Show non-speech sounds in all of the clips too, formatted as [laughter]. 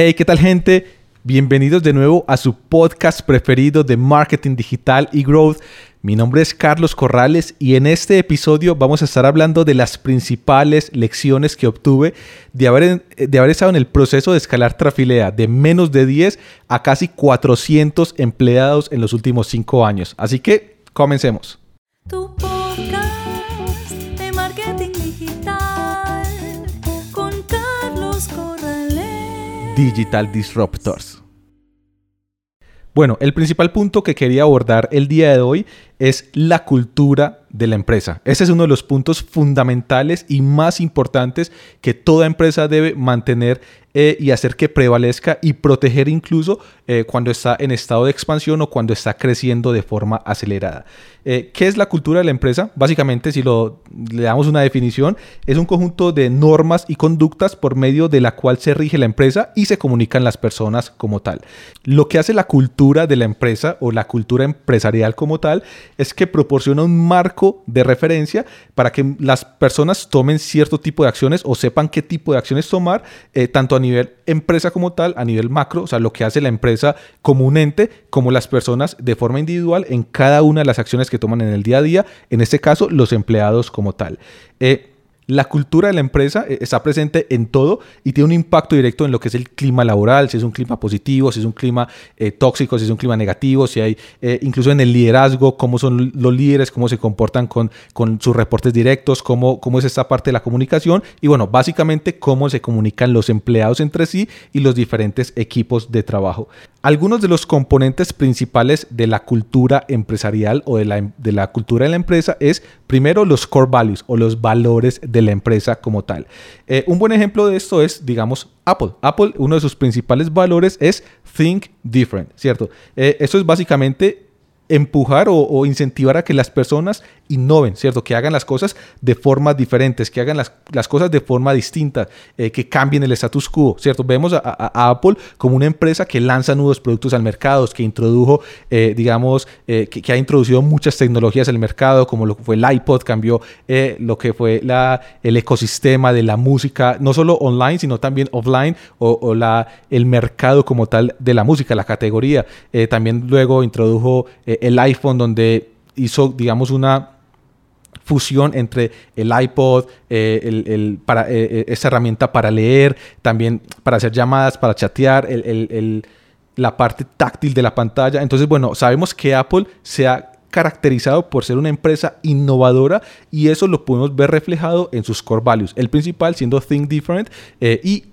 Hey, ¿qué tal gente? Bienvenidos de nuevo a su podcast preferido de marketing digital y growth. Mi nombre es Carlos Corrales y en este episodio vamos a estar hablando de las principales lecciones que obtuve de haber, de haber estado en el proceso de escalar Trafilea de menos de 10 a casi 400 empleados en los últimos 5 años. Así que comencemos. Digital Disruptors. Bueno, el principal punto que quería abordar el día de hoy es la cultura de la empresa. Ese es uno de los puntos fundamentales y más importantes que toda empresa debe mantener eh, y hacer que prevalezca y proteger incluso eh, cuando está en estado de expansión o cuando está creciendo de forma acelerada. Eh, ¿Qué es la cultura de la empresa? Básicamente, si lo, le damos una definición, es un conjunto de normas y conductas por medio de la cual se rige la empresa y se comunican las personas como tal. Lo que hace la cultura de la empresa o la cultura empresarial como tal es que proporciona un marco de referencia para que las personas tomen cierto tipo de acciones o sepan qué tipo de acciones tomar, eh, tanto a nivel empresa como tal, a nivel macro, o sea, lo que hace la empresa como un ente, como las personas de forma individual en cada una de las acciones que toman en el día a día, en este caso los empleados como tal. Eh, la cultura de la empresa eh, está presente en todo y tiene un impacto directo en lo que es el clima laboral, si es un clima positivo, si es un clima eh, tóxico, si es un clima negativo, si hay eh, incluso en el liderazgo, cómo son los líderes, cómo se comportan con, con sus reportes directos, cómo, cómo es esta parte de la comunicación y bueno, básicamente cómo se comunican los empleados entre sí y los diferentes equipos de trabajo. Algunos de los componentes principales de la cultura empresarial o de la, de la cultura de la empresa es primero los core values o los valores de la empresa como tal. Eh, un buen ejemplo de esto es, digamos, Apple. Apple, uno de sus principales valores es Think Different, ¿cierto? Eh, eso es básicamente empujar o, incentivar a que las personas innoven, ¿cierto? Que hagan las cosas de formas diferentes, que hagan las, cosas de forma distinta, eh, que cambien el status quo, ¿cierto? Vemos a, Apple como una empresa que lanza nuevos productos al mercado, que introdujo, eh, digamos, eh, que, ha introducido muchas tecnologías al mercado, como lo que fue el iPod, cambió lo que fue la, el ecosistema de la música, no solo online, sino también offline, o, o la, el mercado como tal de la música, la categoría. también luego introdujo el iPhone, donde hizo, digamos, una fusión entre el iPod, eh, eh, eh, esa herramienta para leer, también para hacer llamadas, para chatear, la parte táctil de la pantalla. Entonces, bueno, sabemos que Apple se ha caracterizado por ser una empresa innovadora y eso lo podemos ver reflejado en sus core values. El principal siendo Think Different y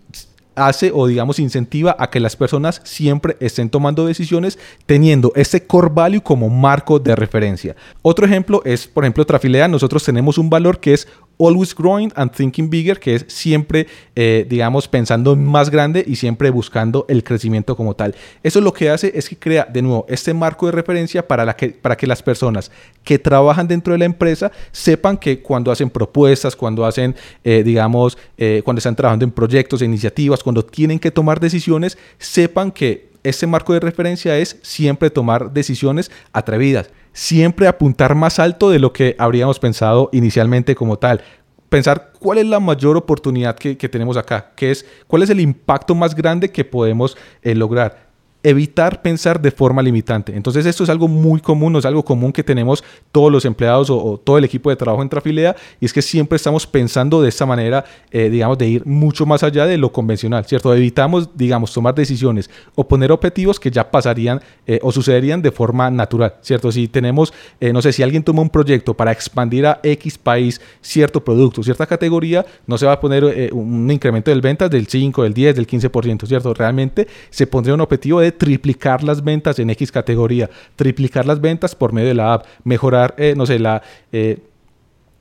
hace o digamos incentiva a que las personas siempre estén tomando decisiones teniendo ese core value como marco de referencia. Otro ejemplo es, por ejemplo, Trafilea. Nosotros tenemos un valor que es always growing and thinking bigger, que es siempre, eh, digamos, pensando más grande y siempre buscando el crecimiento como tal. Eso lo que hace es que crea, de nuevo, este marco de referencia para, que, para que las personas que trabajan dentro de la empresa sepan que cuando hacen propuestas, cuando hacen, eh, digamos, eh, cuando están trabajando en proyectos, iniciativas, cuando tienen que tomar decisiones, sepan que este marco de referencia es siempre tomar decisiones atrevidas siempre apuntar más alto de lo que habríamos pensado inicialmente como tal. Pensar cuál es la mayor oportunidad que, tenemos acá, qué es, cuál es el impacto más grande que podemos eh, lograr evitar pensar de forma limitante. Entonces esto es algo muy común, no es algo común que tenemos todos los empleados o, todo el equipo de trabajo en Trafilea y es que siempre estamos pensando de esta manera, eh, digamos, de ir mucho más allá de lo convencional, ¿cierto? Evitamos, digamos, tomar decisiones o poner objetivos que ya pasarían eh, o sucederían de forma natural, ¿cierto? Si tenemos, eh, no sé, si alguien toma un proyecto para expandir a X país cierto producto, cierta categoría, no se va a poner un incremento del ventas del 5, del 10, del 15%, ¿cierto? Realmente se pondría un objetivo de triplicar las ventas en X categoría, triplicar las ventas por medio de la app, mejorar, eh, no sé, la... Eh,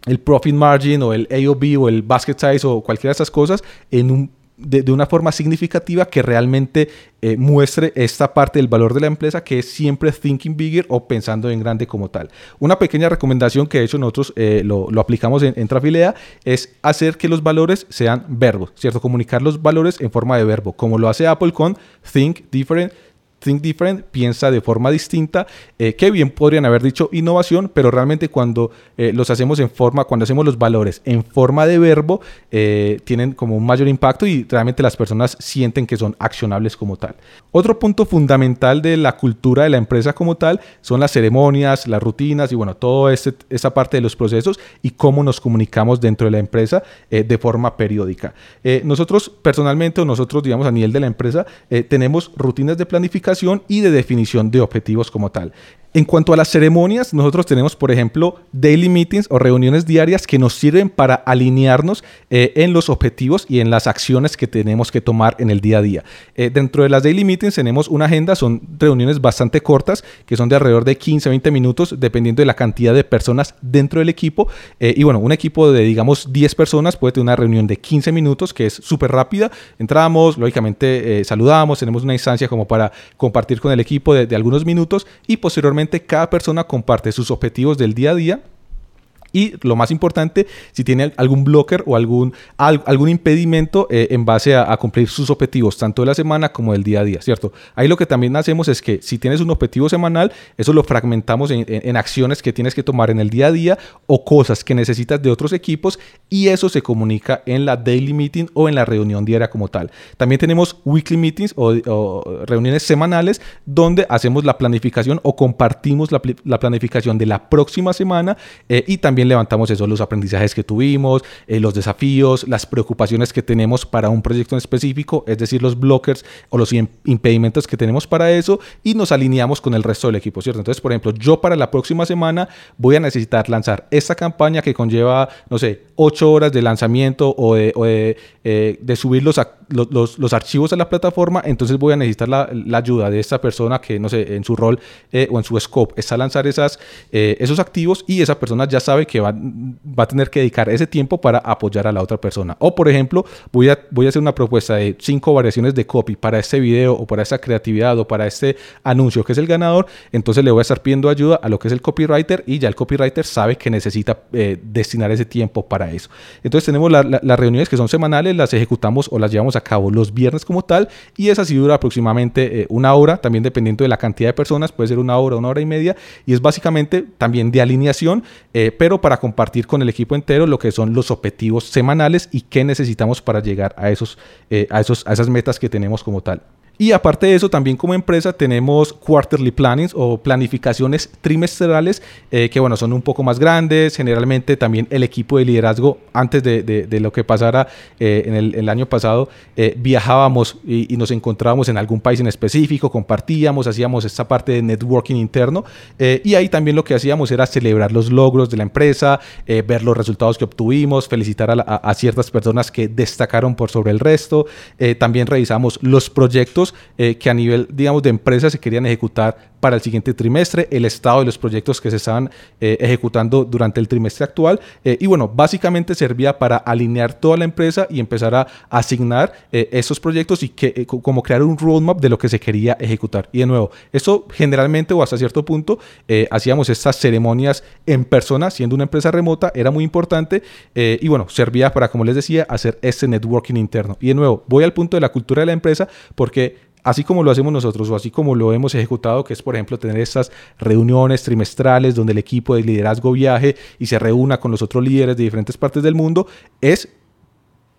el profit margin o el AOB o el basket size o cualquiera de esas cosas en un de, una forma significativa que realmente eh, muestre esta parte del valor de la empresa que es siempre thinking bigger o pensando en grande como tal. Una pequeña recomendación que de hecho nosotros lo, aplicamos en, en, Trafilea es hacer que los valores sean verbos, ¿cierto? Comunicar los valores en forma de verbo, como lo hace Apple con think different think different, piensa de forma distinta, eh, que bien podrían haber dicho innovación, pero realmente cuando eh, los hacemos en forma, cuando hacemos los valores en forma de verbo, eh, tienen como un mayor impacto y realmente las personas sienten que son accionables como tal. Otro punto fundamental de la cultura de la empresa como tal son las ceremonias, las rutinas y bueno, toda este, esa parte de los procesos y cómo nos comunicamos dentro de la empresa de forma periódica. nosotros personalmente o nosotros digamos a nivel de la empresa tenemos rutinas de planificación y de definición de objetivos como tal. En cuanto a las ceremonias, nosotros tenemos, por ejemplo, daily meetings o reuniones diarias que nos sirven para alinearnos eh, en los objetivos y en las acciones que tenemos que tomar en el día a día. Eh, dentro de las daily meetings tenemos una agenda, son reuniones bastante cortas, que son de alrededor de 15 a 20 minutos, dependiendo de la cantidad de personas dentro del equipo. Eh, y bueno, un equipo de, digamos, 10 personas puede tener una reunión de 15 minutos, que es súper rápida. Entramos, lógicamente saludamos, tenemos una instancia como para compartir con el equipo de, de algunos minutos y posteriormente cada persona comparte sus objetivos del día a día y lo más importante, si tiene algún blocker o algún, algún impedimento eh, en base a, cumplir sus objetivos, tanto de la semana como del día a día, ¿cierto? Ahí lo que también hacemos es que si tienes un objetivo semanal, eso lo fragmentamos en, acciones que tienes que tomar en el día a día o cosas que necesitas de otros equipos y eso se comunica en la daily meeting o en la reunión diaria como tal. También tenemos weekly meetings o, reuniones semanales donde hacemos la planificación o compartimos la, planificación de la próxima semana eh, y también levantamos eso, los aprendizajes que tuvimos, eh, los desafíos, las preocupaciones que tenemos para un proyecto en específico, es decir, los blockers o los impedimentos que tenemos para eso y nos alineamos con el resto del equipo, ¿cierto? Entonces, por ejemplo, yo para la próxima semana voy a necesitar lanzar esta campaña que conlleva, no sé, ocho horas de lanzamiento o de, eh, subir los, los, archivos a la plataforma, entonces voy a necesitar la, ayuda de esta persona que, no sé, en su rol eh, o en su scope está lanzar esas, esos activos y esa persona ya sabe que que va, va, a tener que dedicar ese tiempo para apoyar a la otra persona. O, por ejemplo, voy a, voy a hacer una propuesta de cinco variaciones de copy para este video o para esta creatividad o para este anuncio que es el ganador. Entonces le voy a estar pidiendo ayuda a lo que es el copywriter y ya el copywriter sabe que necesita eh, destinar ese tiempo para eso. Entonces tenemos las reuniones que son semanales, las ejecutamos o las llevamos a cabo los viernes como tal y esa sí dura aproximadamente eh, una hora, también dependiendo de la cantidad de personas, puede ser una hora, una hora y media y es básicamente también de alineación, eh, pero para compartir con el equipo entero lo que son los objetivos semanales y qué necesitamos para llegar a, esos, eh, a, esos, a esas metas que tenemos como tal. Y aparte de eso, también como empresa tenemos quarterly plannings o planificaciones trimestrales eh, que, bueno, son un poco más grandes. Generalmente también el equipo de liderazgo, antes de, de, lo que pasara eh, en el, año pasado, eh, viajábamos y, nos encontrábamos en algún país en específico, compartíamos, hacíamos esta parte de networking interno. y ahí también lo que hacíamos era celebrar los logros de la empresa, ver los resultados que obtuvimos, felicitar a, a, ciertas personas que destacaron por sobre el resto. también revisamos los proyectos eh, que a nivel, digamos, de empresa se querían ejecutar para el siguiente trimestre, el estado de los proyectos que se estaban eh, ejecutando durante el trimestre actual. Eh, y bueno, básicamente servía para alinear toda la empresa y empezar a asignar esos proyectos y que, como crear un roadmap de lo que se quería ejecutar. Y de nuevo, eso generalmente o hasta cierto punto hacíamos estas ceremonias en persona, siendo una empresa remota, era muy importante. y bueno, servía para, como les decía, hacer este networking interno. Y de nuevo, voy al punto de la cultura de la empresa porque así como lo hacemos nosotros o así como lo hemos ejecutado, que es por ejemplo tener estas reuniones trimestrales donde el equipo de liderazgo viaje y se reúna con los otros líderes de diferentes partes del mundo, es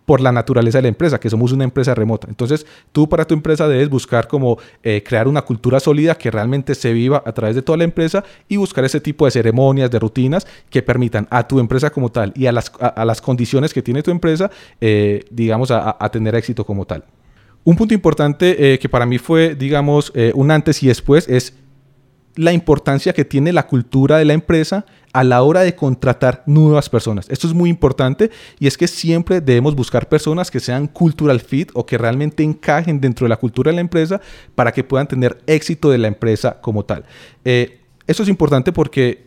por la naturaleza de la empresa, que somos una empresa remota. Entonces, tú para tu empresa debes buscar como eh, crear una cultura sólida que realmente se viva a través de toda la empresa y buscar ese tipo de ceremonias, de rutinas que permitan a tu empresa como tal y a las, las condiciones que tiene tu empresa, eh, digamos, a tener éxito como tal. Un punto importante eh, que para mí fue, digamos, eh, un antes y después es la importancia que tiene la cultura de la empresa a la hora de contratar nuevas personas. Esto es muy importante y es que siempre debemos buscar personas que sean cultural fit o que realmente encajen dentro de la cultura de la empresa para que puedan tener éxito de la empresa como tal. Eh, esto es importante porque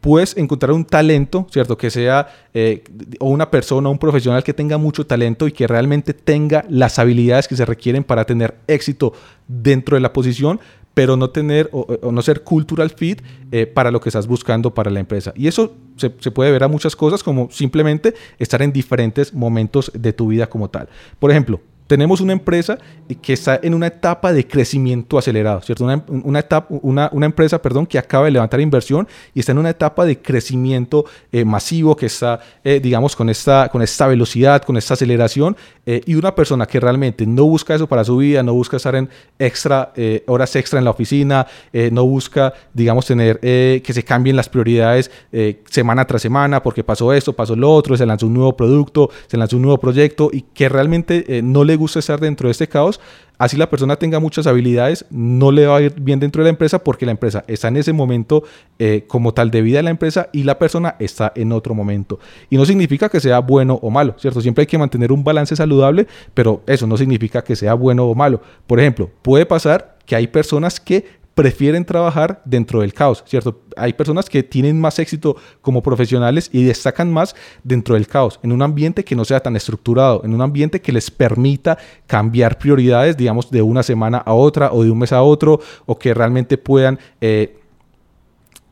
puedes encontrar un talento, ¿cierto? Que sea eh, o una persona, un profesional que tenga mucho talento y que realmente tenga las habilidades que se requieren para tener éxito dentro de la posición, pero no tener o, no ser cultural fit eh, para lo que estás buscando para la empresa. Y eso se, se, puede ver a muchas cosas como simplemente estar en diferentes momentos de tu vida como tal. Por ejemplo, tenemos una empresa que está en una etapa de crecimiento acelerado, ¿cierto? Una, etapa, una, empresa, perdón, que acaba de levantar inversión y está en una etapa de crecimiento eh, masivo, que está, eh, digamos, con esta, con esta velocidad, con esta aceleración, eh, y una persona que realmente no busca eso para su vida, no busca estar en extra, horas extra en la oficina, no busca, digamos, tener que se cambien las prioridades semana tras semana, porque pasó esto, pasó lo otro, se lanzó un nuevo producto, se lanzó un nuevo proyecto, y que realmente no le gusta estar dentro de este caos, así la persona tenga muchas habilidades, no le va a ir bien dentro de la empresa porque la empresa está en ese momento eh, como tal de vida de la empresa y la persona está en otro momento. Y no significa que sea bueno o malo, ¿cierto? Siempre hay que mantener un balance saludable, pero eso no significa que sea bueno o malo. Por ejemplo, puede pasar que hay personas que prefieren trabajar dentro del caos, ¿cierto? Hay personas que tienen más éxito como profesionales y destacan más dentro del caos, en un ambiente que no sea tan estructurado, en un ambiente que les permita cambiar prioridades, digamos, de una semana a otra o de un mes a otro, o que realmente puedan... Eh,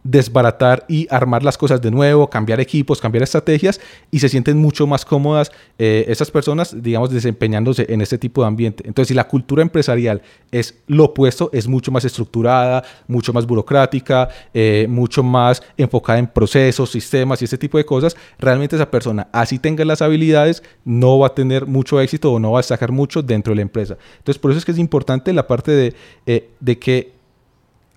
desbaratar y armar las cosas de nuevo, cambiar equipos, cambiar estrategias y se sienten mucho más cómodas eh, esas personas, digamos, desempeñándose en este tipo de ambiente. Entonces, si la cultura empresarial es lo opuesto, es mucho más estructurada, mucho más burocrática, eh, mucho más enfocada en procesos, sistemas y ese tipo de cosas, realmente esa persona, así tenga las habilidades, no va a tener mucho éxito o no va a sacar mucho dentro de la empresa. Entonces, por eso es que es importante la parte de, eh, de que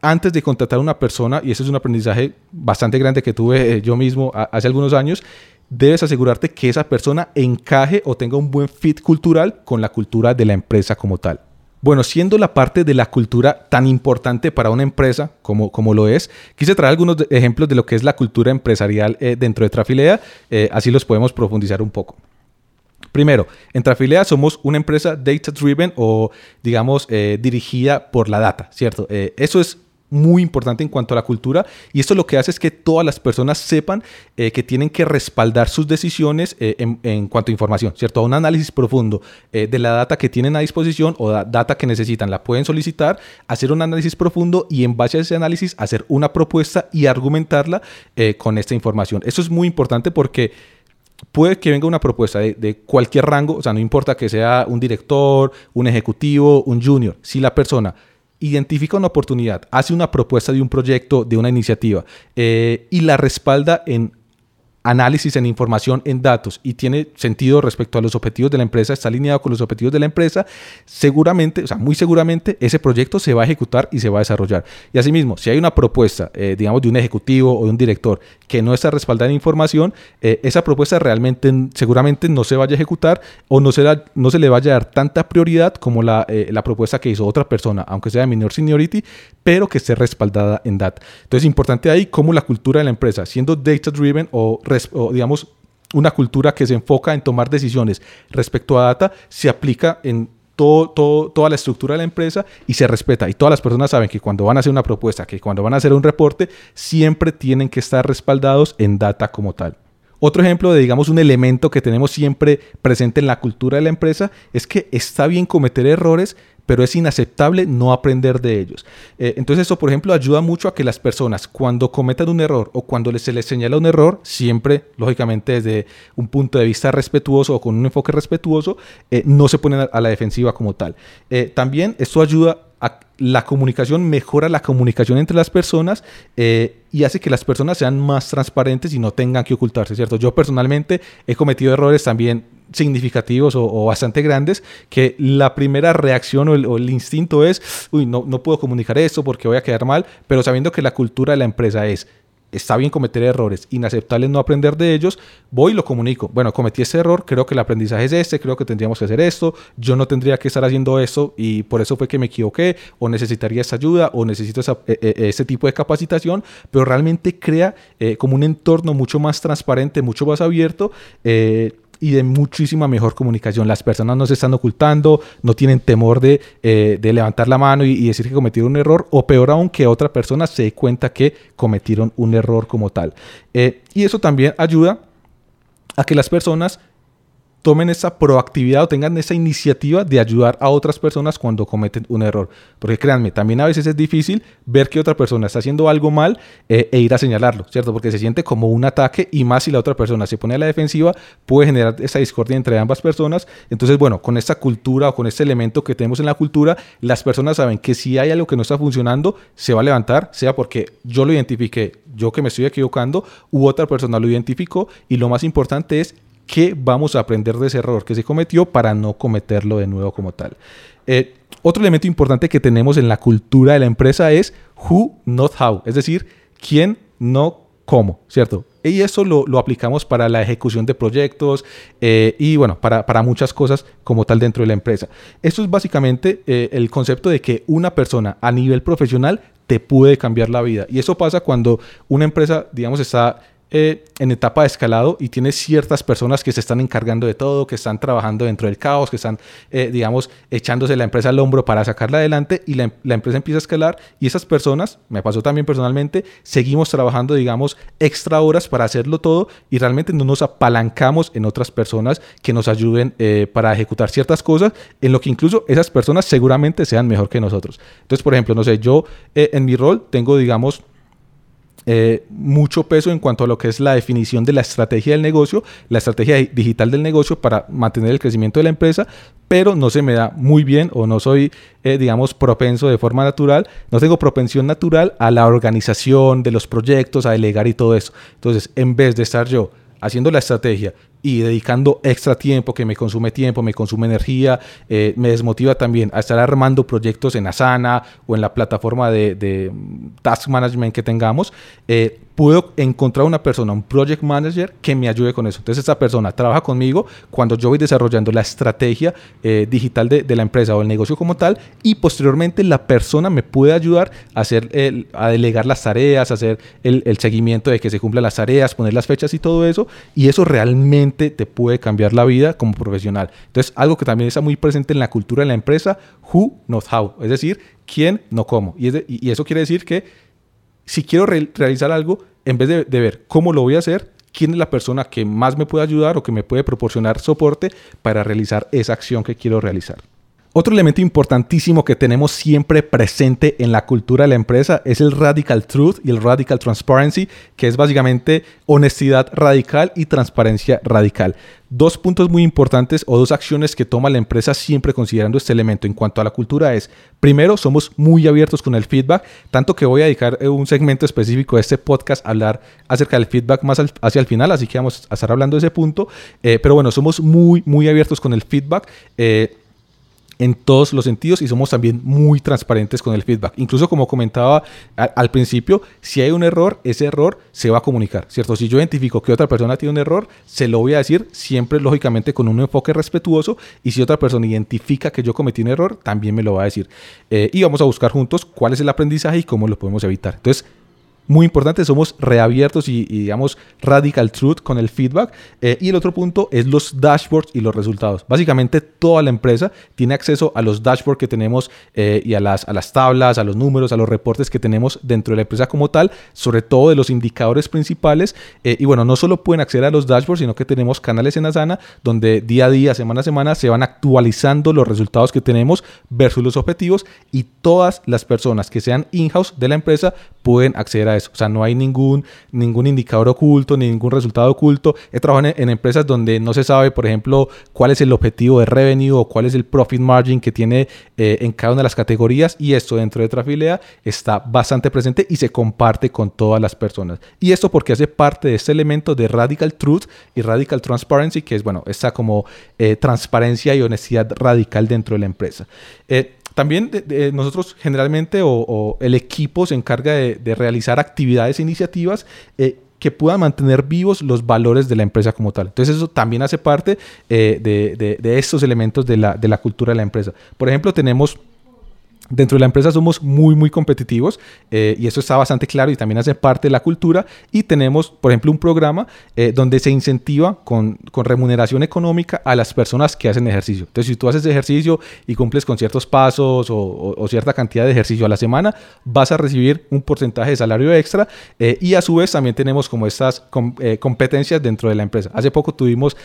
antes de contratar a una persona, y ese es un aprendizaje bastante grande que tuve eh, yo mismo hace algunos años, debes asegurarte que esa persona encaje o tenga un buen fit cultural con la cultura de la empresa como tal. Bueno, siendo la parte de la cultura tan importante para una empresa como, como lo es, quise traer algunos ejemplos de lo que es la cultura empresarial eh, dentro de Trafilea, eh, así los podemos profundizar un poco. Primero, en Trafilea somos una empresa data driven o digamos dirigida por la data, ¿cierto? eso es muy importante en cuanto a la cultura y esto lo que hace es que todas las personas sepan eh, que tienen que respaldar sus decisiones eh, en, cuanto a información, ¿cierto? un análisis profundo eh, de la data que tienen a disposición o la data que necesitan, la pueden solicitar, hacer un análisis profundo y en base a ese análisis hacer una propuesta y argumentarla con esta información. Eso es muy importante porque puede que venga una propuesta de, cualquier rango, o sea, no importa que sea un director, un ejecutivo, un junior, si la persona identifica una oportunidad, hace una propuesta de un proyecto, de una iniciativa eh, y la respalda en análisis en información en datos y tiene sentido respecto a los objetivos de la empresa, está alineado con los objetivos de la empresa, seguramente, o sea, muy seguramente ese proyecto se va a ejecutar y se va a desarrollar. Y asimismo, si hay una propuesta, eh, digamos, de un ejecutivo o de un director que no está respaldada en información, eh, esa propuesta realmente seguramente no se vaya a ejecutar o no, será, no se le vaya a dar tanta prioridad como la, eh, la propuesta que hizo otra persona, aunque sea de menor seniority, pero que esté respaldada en data. Entonces, importante ahí cómo la cultura de la empresa, siendo data driven o digamos, una cultura que se enfoca en tomar decisiones respecto a data, se aplica en todo, toda la estructura de la empresa y se respeta. Y todas las personas saben que cuando van a hacer una propuesta, que cuando van a hacer un reporte, siempre tienen que estar respaldados en data como tal. Otro ejemplo de, digamos, un elemento que tenemos siempre presente en la cultura de la empresa es que está bien cometer errores, pero es inaceptable no aprender de ellos. Eh, entonces eso, por ejemplo, ayuda mucho a que las personas cuando cometan un error o cuando se les señala un error, siempre, lógicamente, desde un punto de vista respetuoso o con un enfoque respetuoso, eh, no se ponen a la defensiva como tal. Eh, también esto ayuda la comunicación, mejora la comunicación entre las personas y hace que las personas sean más transparentes y no tengan que ocultarse, ¿cierto? Yo personalmente he cometido errores también significativos o, bastante grandes que la primera reacción o el, instinto es, uy, no, no puedo comunicar esto porque voy a quedar mal, pero sabiendo que la cultura de la empresa es, está bien cometer errores, inaceptable no aprender de ellos, voy y lo comunico. Bueno, cometí ese error, creo que el aprendizaje es este, creo que tendríamos que hacer esto, yo no tendría que estar haciendo esto y por eso fue que me equivoqué o necesitaría esa ayuda o necesito e, e, ese tipo de capacitación, pero realmente crea eh, como un entorno mucho más transparente, mucho más abierto. Eh, y de muchísima mejor comunicación. Las personas no se están ocultando, no tienen temor de, eh, levantar la mano y, decir que cometieron un error, o peor aún, que otra persona se dé cuenta que cometieron un error como tal. Eh, y eso también ayuda a que las personas tomen esa proactividad o tengan esa iniciativa de ayudar a otras personas cuando cometen un error. Porque créanme, también a veces es difícil ver que otra persona está haciendo algo mal eh, e ir a señalarlo, ¿cierto? Porque se siente como un ataque y más si la otra persona se pone a la defensiva, puede generar esa discordia entre ambas personas. Entonces, bueno, con esta cultura o con este elemento que tenemos en la cultura, las personas saben que si hay algo que no está funcionando, se va a levantar, sea porque yo lo identifiqué, yo que me estoy equivocando, u otra persona lo identificó y lo más importante es qué vamos a aprender de ese error que se cometió para no cometerlo de nuevo como tal. Eh, otro elemento importante que tenemos en la cultura de la empresa es who, not how, es decir, quién, no cómo, ¿cierto? Y eso lo, aplicamos para la ejecución de proyectos eh, y bueno, para, para, muchas cosas como tal dentro de la empresa. Esto es básicamente eh, el concepto de que una persona a nivel profesional te puede cambiar la vida. Y eso pasa cuando una empresa, digamos, está eh, en etapa de escalado y tiene ciertas personas que se están encargando de todo, que están trabajando dentro del caos, que están, eh, digamos, echándose la empresa al hombro para sacarla adelante y la, empresa empieza a escalar y esas personas, me pasó también personalmente, seguimos trabajando, digamos, extra horas para hacerlo todo y realmente no nos apalancamos en otras personas que nos ayuden eh, para ejecutar ciertas cosas, en lo que incluso esas personas seguramente sean mejor que nosotros. Entonces, por ejemplo, no sé, yo en mi rol tengo, digamos, eh, mucho peso en cuanto a lo que es la definición de la estrategia del negocio, la estrategia digital del negocio para mantener el crecimiento de la empresa, pero no se me da muy bien o no soy, eh, digamos, propenso de forma natural, no tengo propensión natural a la organización de los proyectos, a delegar y todo eso. Entonces, en vez de estar yo haciendo la estrategia y dedicando extra tiempo que me consume tiempo, me consume energía, eh, me desmotiva también a estar armando proyectos en Asana o en la plataforma de, task management que tengamos, eh, puedo encontrar una persona, un project manager que me ayude con eso. Entonces esa persona trabaja conmigo cuando yo voy desarrollando la estrategia eh, digital de, la empresa o el negocio como tal y posteriormente la persona me puede ayudar a, hacer a delegar las tareas, a hacer el, el seguimiento de que se cumplan las tareas, poner las fechas y todo eso y eso realmente te puede cambiar la vida como profesional. Entonces, algo que también está muy presente en la cultura de la empresa, who, not how, es decir, quién, no cómo. Y, eso quiere decir que si quiero realizar algo, en vez de, de ver cómo lo voy a hacer, quién es la persona que más me puede ayudar o que me puede proporcionar soporte para realizar esa acción que quiero realizar. Otro elemento importantísimo que tenemos siempre presente en la cultura de la empresa es el radical truth y el radical transparency, que es básicamente honestidad radical y transparencia radical. Dos puntos muy importantes o dos acciones que toma la empresa siempre considerando este elemento en cuanto a la cultura es, primero, somos muy abiertos con el feedback, tanto que voy a dedicar un segmento específico de este podcast a hablar acerca del feedback más hacia el final, así que vamos a estar hablando de ese punto, eh, pero bueno, somos muy, muy abiertos con el feedback. Eh, en todos los sentidos y somos también muy transparentes con el feedback. Incluso como comentaba al, principio, si hay un error, ese error se va a comunicar, ¿cierto? Si yo identifico que otra persona tiene un error, se lo voy a decir siempre lógicamente con un enfoque respetuoso y si otra persona identifica que yo cometí un error, también me lo va a decir. Eh, y vamos a buscar juntos cuál es el aprendizaje y cómo lo podemos evitar. Entonces, muy importante, somos reabiertos y, digamos radical truth con el feedback. Eh, y el otro punto es los dashboards y los resultados. Básicamente toda la empresa tiene acceso a los dashboards que tenemos eh, y a las, a las tablas, a los números, a los reportes que tenemos dentro de la empresa como tal, sobre todo de los indicadores principales. Eh, y bueno, no solo pueden acceder a los dashboards, sino que tenemos canales en Asana donde día a día, semana a semana, se van actualizando los resultados que tenemos versus los objetivos y todas las personas que sean in-house de la empresa pueden acceder a O sea, no hay ningún, ningún indicador oculto, ningún resultado oculto. He trabajado en, empresas donde no se sabe, por ejemplo, cuál es el objetivo de revenue o cuál es el profit margin que tiene eh, en cada una de las categorías y esto dentro de Trafilea está bastante presente y se comparte con todas las personas. Y esto porque hace parte de este elemento de radical truth y radical transparency, que es, bueno, esta como eh, transparencia y honestidad radical dentro de la empresa. Eh, también nosotros generalmente o, el equipo se encarga de, realizar actividades e iniciativas eh, que puedan mantener vivos los valores de la empresa como tal. Entonces eso también hace parte eh, de, estos elementos de la, cultura de la empresa. Por ejemplo, tenemos Dentro de la empresa somos muy, muy competitivos eh, y eso está bastante claro y también hace parte de la cultura. Y tenemos, por ejemplo, un programa eh, donde se incentiva con, con, remuneración económica a las personas que hacen ejercicio. Entonces, si tú haces ejercicio y cumples con ciertos pasos o, cierta cantidad de ejercicio a la semana, vas a recibir un porcentaje de salario extra eh, y a su vez también tenemos como estas com competencias dentro de la empresa. Hace poco tuvimos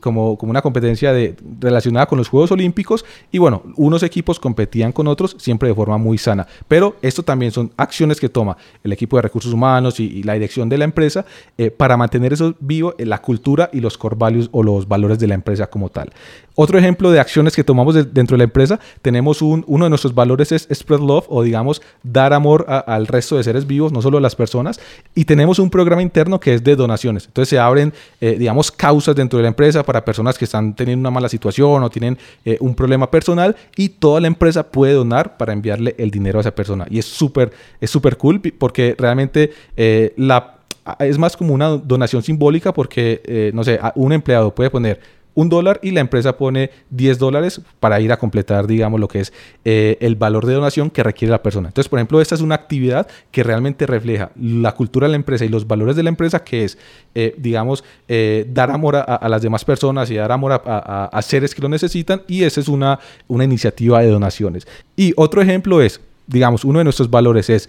como, como una competencia de, relacionada con los Juegos Olímpicos y bueno, unos equipos competían con otros, siempre de forma muy sana. Pero esto también son acciones que toma el equipo de recursos humanos y, la dirección de la empresa eh, para mantener eso vivo, en la cultura y los core values o los valores de la empresa como tal. Otro ejemplo de acciones que tomamos dentro de la empresa, tenemos un, uno de nuestros valores es spread love o digamos dar amor al resto de seres vivos, no solo a las personas. Y tenemos un programa interno que es de donaciones. Entonces se abren, eh, digamos, causas dentro de la empresa para personas que están teniendo una mala situación o tienen eh, un problema personal y toda la empresa puede donar para enviarle el dinero a esa persona. Y es súper, es súper cool porque realmente eh, la es más como una donación simbólica porque, no sé, un empleado puede poner un dólar y la empresa pone 10 dólares para ir a completar, digamos, lo que es eh, el valor de donación que requiere la persona. Entonces, por ejemplo, esta es una actividad que realmente refleja la cultura de la empresa y los valores de la empresa, que es, eh, digamos, eh, dar amor a, las demás personas y dar amor a, seres que lo necesitan. Y esa es una, una iniciativa de donaciones. Y otro ejemplo es, digamos, uno de nuestros valores es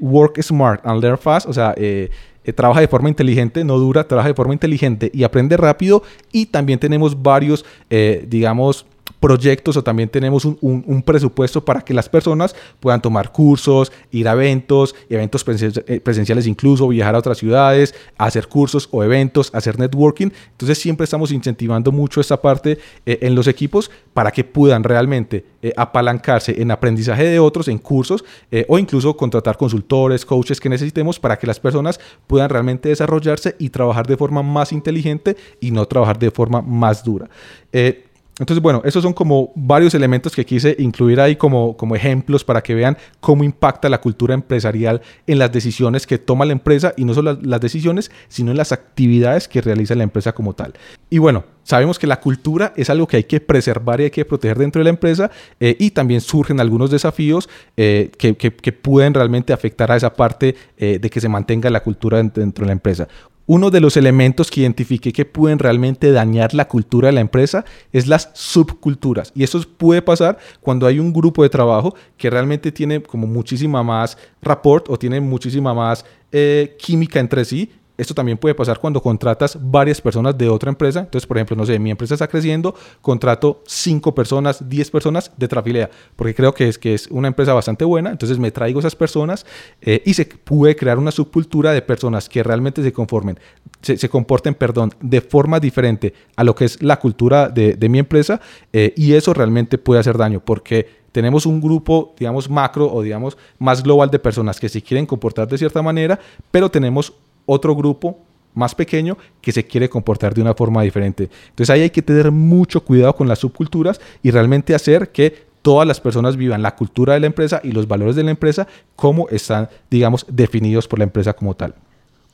work smart and learn fast, o sea, eh, trabaja de forma inteligente, no dura, trabaja de forma inteligente y aprende rápido. Y también tenemos varios, eh, digamos, proyectos o también tenemos un, presupuesto para que las personas puedan tomar cursos, ir a eventos, eventos eh, presenciales incluso, viajar a otras ciudades, hacer cursos o eventos, hacer networking. Entonces siempre estamos incentivando mucho esta parte eh, en los equipos para que puedan realmente eh, apalancarse en aprendizaje de otros, en cursos o incluso contratar consultores, coaches que necesitemos para que las personas puedan realmente desarrollarse y trabajar de forma más inteligente y no trabajar de forma más dura. Entonces, bueno, esos son como varios elementos que quise incluir ahí como, como ejemplos para que vean cómo impacta la cultura empresarial en las decisiones que toma la empresa y no solo las, decisiones, sino en las actividades que realiza la empresa como tal. Y bueno, sabemos que la cultura es algo que hay que preservar y hay que proteger dentro de la empresa eh, y también surgen algunos desafíos eh, que, que, pueden realmente afectar a esa parte eh, de que se mantenga la cultura dentro de la empresa. Uno de los elementos que identifiqué que pueden realmente dañar la cultura de la empresa es las subculturas. Y eso puede pasar cuando hay un grupo de trabajo que realmente tiene como muchísima más rapport o tiene muchísima más eh, química entre sí esto también puede pasar cuando contratas varias personas de otra empresa. Entonces, por ejemplo, no sé, mi empresa está creciendo, contrato 5 personas, 10 personas de Trafilea, porque creo que es, que es una empresa bastante buena. Entonces me traigo esas personas eh, y se puede crear una subcultura de personas que realmente se conformen, se, comporten, perdón, de forma diferente a lo que es la cultura de, mi empresa. Eh, y eso realmente puede hacer daño, porque tenemos un grupo, digamos, macro o digamos más global de personas que se quieren comportar de cierta manera, pero tenemos otro grupo más pequeño que se quiere comportar de una forma diferente. Entonces ahí hay que tener mucho cuidado con las subculturas y realmente hacer que todas las personas vivan la cultura de la empresa y los valores de la empresa como están, digamos, definidos por la empresa como tal.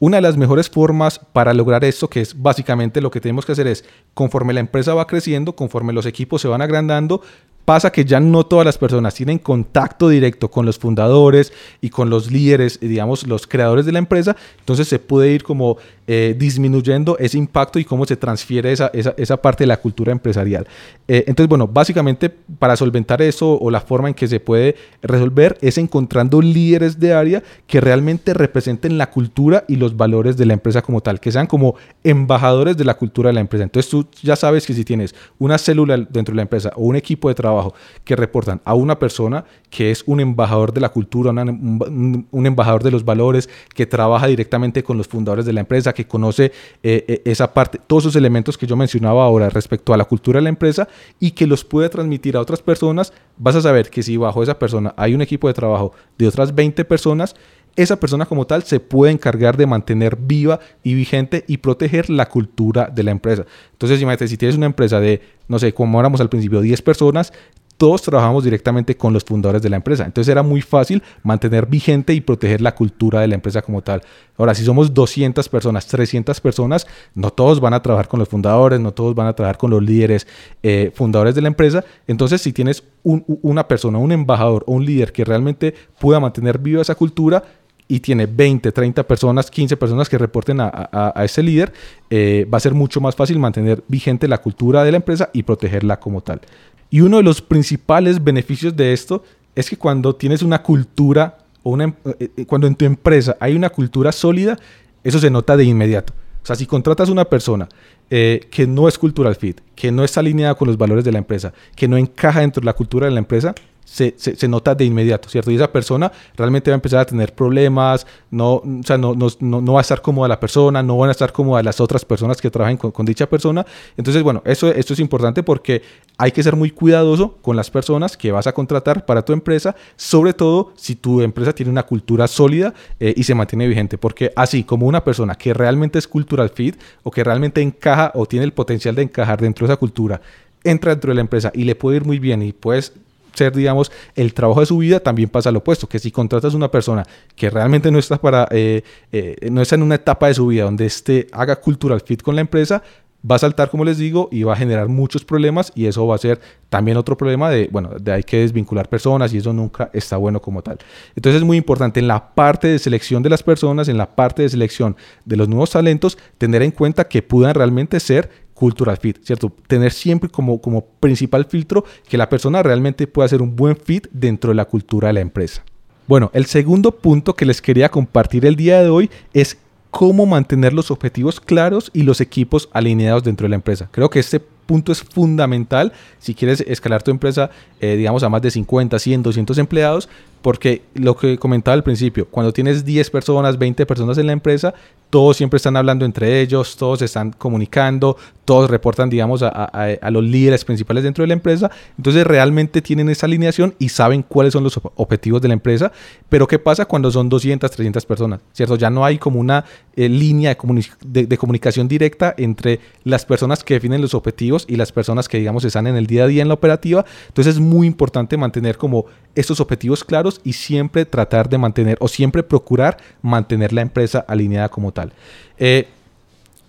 Una de las mejores formas para lograr esto, que es básicamente lo que tenemos que hacer es, conforme la empresa va creciendo, conforme los equipos se van agrandando, pasa que ya no todas las personas tienen contacto directo con los fundadores y con los líderes, digamos, los creadores de la empresa, entonces se puede ir como eh, disminuyendo ese impacto y cómo se transfiere esa, esa, parte de la cultura empresarial. Eh, entonces, bueno, básicamente para solventar eso o la forma en que se puede resolver es encontrando líderes de área que realmente representen la cultura y los valores de la empresa como tal, que sean como embajadores de la cultura de la empresa. Entonces tú ya sabes que si tienes una célula dentro de la empresa o un equipo de trabajo, que reportan a una persona que es un embajador de la cultura, un, embajador de los valores, que trabaja directamente con los fundadores de la empresa, que conoce eh, eh, esa parte, todos esos elementos que yo mencionaba ahora respecto a la cultura de la empresa y que los puede transmitir a otras personas, vas a saber que si bajo esa persona hay un equipo de trabajo de otras 20 personas, esa persona como tal se puede encargar de mantener viva y vigente y proteger la cultura de la empresa. Entonces, imagínate, si tienes una empresa de, no sé, como éramos al principio, 10 personas, todos trabajamos directamente con los fundadores de la empresa. Entonces era muy fácil mantener vigente y proteger la cultura de la empresa como tal. Ahora, si somos 200 personas, 300 personas, no todos van a trabajar con los fundadores, no todos van a trabajar con los líderes eh, fundadores de la empresa. Entonces, si tienes una persona, un embajador o un líder que realmente pueda mantener viva esa cultura, y tiene 20, 30 personas, 15 personas que reporten a, ese líder, eh, va a ser mucho más fácil mantener vigente la cultura de la empresa y protegerla como tal. Y uno de los principales beneficios de esto es que cuando tienes una cultura o una, em, eh, eh, cuando en tu empresa hay una cultura sólida, eso se nota de inmediato. O sea, si contratas una persona que no es cultural fit, que no está alineada con los valores de la empresa, que no encaja dentro de la cultura de la empresa, se, se, nota de inmediato, ¿cierto? Y esa persona realmente va a empezar a tener problemas, no, o sea, no, no, no, va a estar cómoda la persona, no van a estar cómodas las otras personas que trabajan con, dicha persona. Entonces, bueno, eso, esto es importante porque hay que ser muy cuidadoso con las personas que vas a contratar para tu empresa, sobre todo si tu empresa tiene una cultura sólida eh, y se mantiene vigente, porque así como una persona que realmente es cultural fit o que realmente encaja o tiene el potencial de encajar dentro de esa cultura, entra dentro de la empresa y le puede ir muy bien y puedes ser, digamos, el trabajo de su vida, también pasa lo opuesto, que si contratas una persona que realmente no está, para, eh, eh, no está en una etapa de su vida donde este haga cultural fit con la empresa, va a saltar, como les digo, y va a generar muchos problemas y eso va a ser también otro problema de, bueno, de hay que desvincular personas y eso nunca está bueno como tal. Entonces es muy importante en la parte de selección de las personas, en la parte de selección de los nuevos talentos, tener en cuenta que puedan realmente ser cultural fit, ¿cierto? Tener siempre como, como principal filtro que la persona realmente pueda ser un buen fit dentro de la cultura de la empresa. Bueno, el segundo punto que les quería compartir el día de hoy es cómo mantener los objetivos claros y los equipos alineados dentro de la empresa. Creo que este punto es fundamental si quieres escalar tu empresa, eh, digamos, a más de 50, 100, 200 empleados, porque lo que comentaba al principio, cuando tienes 10 personas, 20 personas en la empresa, todos siempre están hablando entre ellos, todos están comunicando, todos reportan, digamos, a, los líderes principales dentro de la empresa. Entonces realmente tienen esa alineación y saben cuáles son los objetivos de la empresa. Pero ¿qué pasa cuando son 200, 300 personas? ¿Cierto? Ya no hay como una eh, línea de, de comunicación directa entre las personas que definen los objetivos y las personas que, digamos, están en el día a día en la operativa. Entonces es muy importante mantener como estos objetivos claros y siempre tratar de mantener o siempre procurar mantener la empresa alineada como tal. Eh,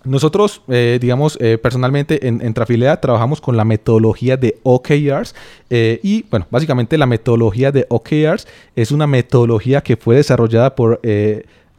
nosotros, eh, digamos, eh, personalmente en, en, Trafilea trabajamos con la metodología de OKRs y, bueno, básicamente la metodología de OKRs es una metodología que fue desarrollada por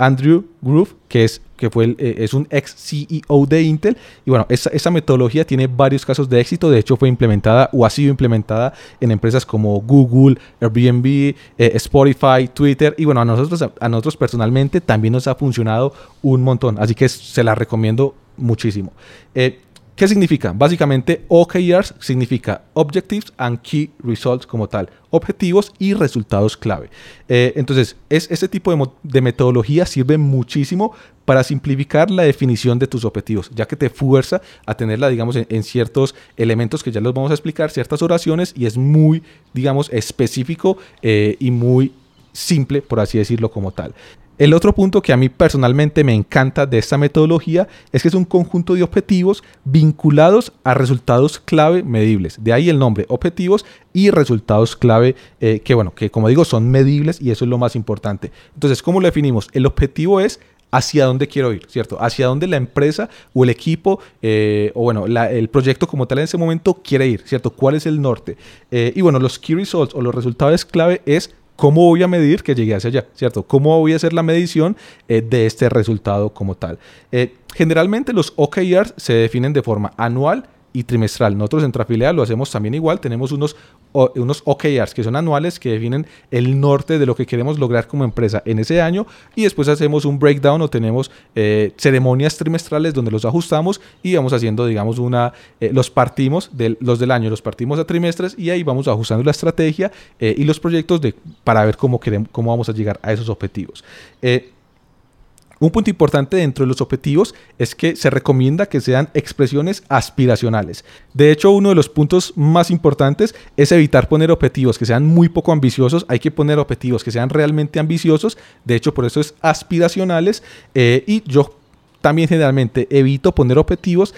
Andrew Groove, que es, que fue eh, es un ex CEO de Intel. Y bueno, esa, metodología tiene varios casos de éxito. De hecho, fue implementada o ha sido implementada en empresas como Google, Airbnb, eh, Spotify, Twitter. Y bueno, a nosotros, a nosotros personalmente también nos ha funcionado un montón. Así que se la recomiendo muchísimo. Eh, ¿Qué significa? Básicamente OKRs significa Objectives and Key Results como tal, objetivos y resultados clave. Eh, entonces, es, este tipo de, metodología sirve muchísimo para simplificar la definición de tus objetivos, ya que te fuerza a tenerla, digamos, en, ciertos elementos que ya los vamos a explicar, ciertas oraciones, y es muy, digamos, específico eh, y muy simple, por así decirlo como tal. El otro punto que a mí personalmente me encanta de esta metodología es que es un conjunto de objetivos vinculados a resultados clave medibles. De ahí el nombre, objetivos y resultados clave, eh, que bueno, que como digo son medibles y eso es lo más importante. Entonces, ¿cómo lo definimos? El objetivo es hacia dónde quiero ir, ¿cierto? Hacia dónde la empresa o el equipo eh, o bueno, el proyecto como tal en ese momento quiere ir, ¿cierto? ¿Cuál es el norte? Eh, y bueno, los key results o los resultados clave es ¿Cómo voy a medir que llegué hacia allá? ¿Cierto? ¿Cómo voy a hacer la medición eh, de este resultado como tal? Eh, generalmente los OKRs se definen de forma anual y trimestral. Nosotros en Trafilea lo hacemos también igual. Tenemos unos, unos OKRs que son anuales que definen el norte de lo que queremos lograr como empresa en ese año y después hacemos un breakdown o tenemos eh, ceremonias trimestrales donde los ajustamos y vamos haciendo, digamos, una, eh, los partimos, de, los del año los partimos a trimestres y ahí vamos ajustando la estrategia eh, y los proyectos de, para ver cómo, queremos, cómo vamos a llegar a esos objetivos. Un punto importante dentro de los objetivos es que se recomienda que sean expresiones aspiracionales. De hecho, uno de los puntos más importantes es evitar poner objetivos que sean muy poco ambiciosos. Hay que poner objetivos que sean realmente ambiciosos. De hecho, por eso es aspiracionales. Eh, y yo también generalmente evito poner objetivos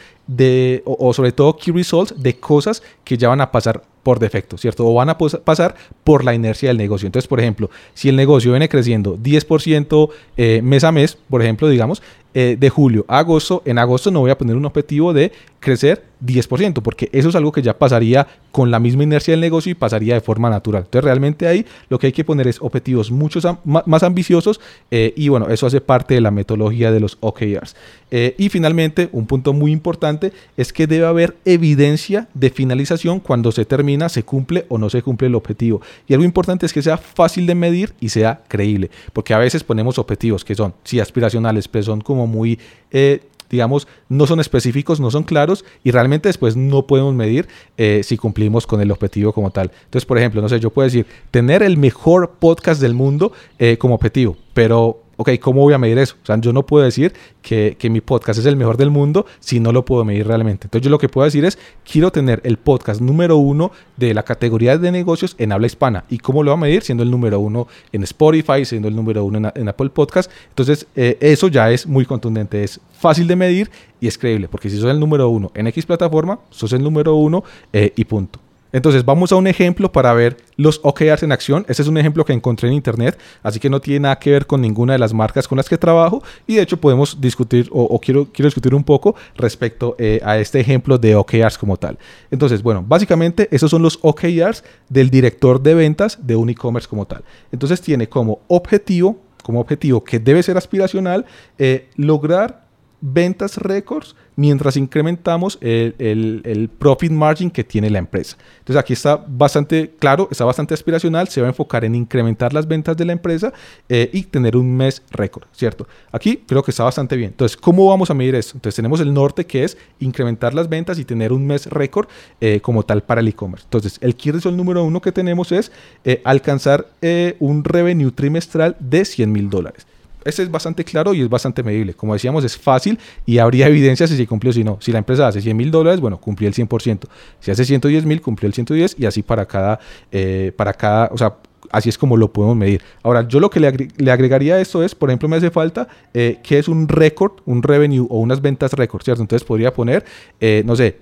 o, sobre todo key results de cosas que ya van a pasar por defecto, ¿cierto? O van a pasar por la inercia del negocio. Entonces, por ejemplo, si el negocio viene creciendo 10% eh, mes a mes, por ejemplo, digamos, eh, de julio a agosto, en agosto no voy a poner un objetivo de crecer 10%, porque eso es algo que ya pasaría con la misma inercia del negocio y pasaría de forma natural. Entonces, realmente ahí lo que hay que poner es objetivos mucho más ambiciosos eh, y bueno, eso hace parte de la metodología de los OKRs. Eh, y finalmente, un punto muy importante es que debe haber evidencia de finalización cuando se termina, se cumple o no se cumple el objetivo. Y algo importante es que sea fácil de medir y sea creíble, porque a veces ponemos objetivos que son, sí, aspiracionales, pero son como muy... Eh, digamos, no son específicos, no son claros y realmente después no podemos medir eh, si cumplimos con el objetivo como tal. Entonces, por ejemplo, no sé, yo puedo decir, tener el mejor podcast del mundo eh, como objetivo, pero ok, ¿cómo voy a medir eso? O sea, yo no puedo decir que, mi podcast es el mejor del mundo si no lo puedo medir realmente. Entonces yo lo que puedo decir es, quiero tener el podcast número uno de la categoría de negocios en habla hispana. ¿Y cómo lo voy a medir? Siendo el número uno en Spotify, siendo el número uno en, Apple Podcast. Entonces eh, eso ya es muy contundente, es fácil de medir y es creíble, porque si sos el número uno en X plataforma, sos el número uno eh, y punto. Entonces vamos a un ejemplo para ver los OKRs en acción. Este es un ejemplo que encontré en internet, así que no tiene nada que ver con ninguna de las marcas con las que trabajo y de hecho podemos discutir o, quiero, quiero discutir un poco respecto eh, a este ejemplo de OKRs como tal. Entonces, bueno, básicamente esos son los OKRs del director de ventas de un e-commerce como tal. Entonces tiene como objetivo, como objetivo que debe ser aspiracional, eh, lograr ventas récords mientras incrementamos el, profit margin que tiene la empresa. Entonces aquí está bastante claro, está bastante aspiracional, se va a enfocar en incrementar las ventas de la empresa eh, y tener un mes récord, ¿cierto? Aquí creo que está bastante bien. Entonces, ¿cómo vamos a medir esto? Entonces tenemos el norte que es incrementar las ventas y tener un mes récord eh, como tal para el e-commerce. Entonces, el key result número uno que tenemos es eh, alcanzar un revenue trimestral de 100 mil dólares. Ese es bastante claro y es bastante medible. Como decíamos, es fácil y habría evidencia si se cumplió o si no. Si la empresa hace 100 mil dólares, bueno, cumplió el 100%. Si hace 110 mil, cumplió el 110 y así para cada, eh, para cada, o sea, así es como lo podemos medir. Ahora, yo lo que le, agregaría a esto es, por ejemplo, me hace falta eh, que es un récord, un revenue o unas ventas récord, ¿cierto? Entonces podría poner, eh, no sé,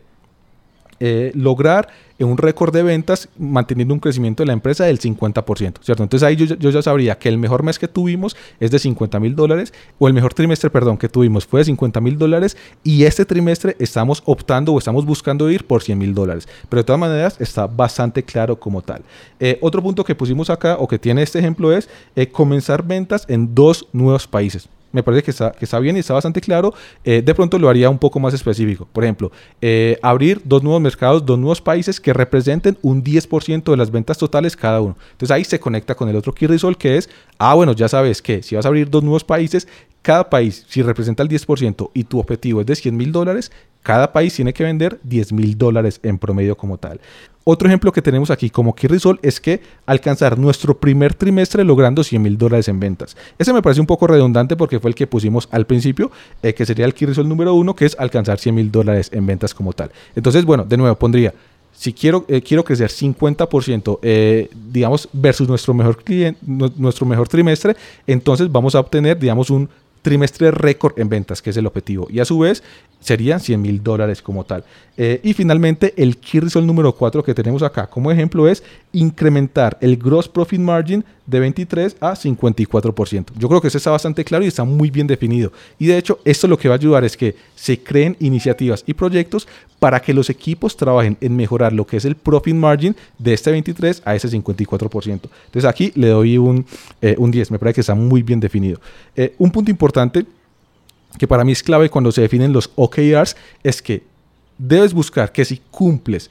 lograr un récord de ventas manteniendo un crecimiento de la empresa del 50%, ¿cierto? Entonces ahí yo, ya sabría que el mejor mes que tuvimos es de 50 mil dólares, o el mejor trimestre, perdón, que tuvimos fue de 50 mil dólares, y este trimestre estamos optando o estamos buscando ir por 100 mil dólares. Pero de todas maneras está bastante claro como tal. Eh, otro punto que pusimos acá, o que tiene este ejemplo, es eh, comenzar ventas en dos nuevos países me parece que está, que está bien y está bastante claro. Eh, de pronto lo haría un poco más específico. Por ejemplo, eh, abrir dos nuevos mercados, dos nuevos países que representen un 10% de las ventas totales cada uno. Entonces ahí se conecta con el otro key result que es, ah, bueno, ya sabes que si vas a abrir dos nuevos países, cada país, si representa el 10% y tu objetivo es de 100 mil dólares, cada país tiene que vender 10 mil dólares en promedio como tal. Otro ejemplo que tenemos aquí como Result es que alcanzar nuestro primer trimestre logrando 100 mil dólares en ventas. Ese me parece un poco redundante porque fue el que pusimos al principio, eh, que sería el Result número uno, que es alcanzar 100 mil dólares en ventas como tal. Entonces, bueno, de nuevo pondría si quiero, eh, quiero crecer 50%, eh, digamos, versus nuestro mejor, cliente, nuestro mejor trimestre, entonces vamos a obtener, digamos, un trimestre récord en ventas, que es el objetivo. Y a su vez serían 100 mil dólares como tal. Eh, y finalmente, el key result número 4 que tenemos acá como ejemplo es incrementar el gross profit margin de 23 a 54%. Yo creo que eso está bastante claro y está muy bien definido. Y de hecho, esto lo que va a ayudar es que se creen iniciativas y proyectos para que los equipos trabajen en mejorar lo que es el profit margin de este 23 a ese 54%. Entonces aquí le doy un, eh, un 10, me parece que está muy bien definido. Eh, un punto importante que para mí es clave cuando se definen los OKRs es que debes buscar que si cumples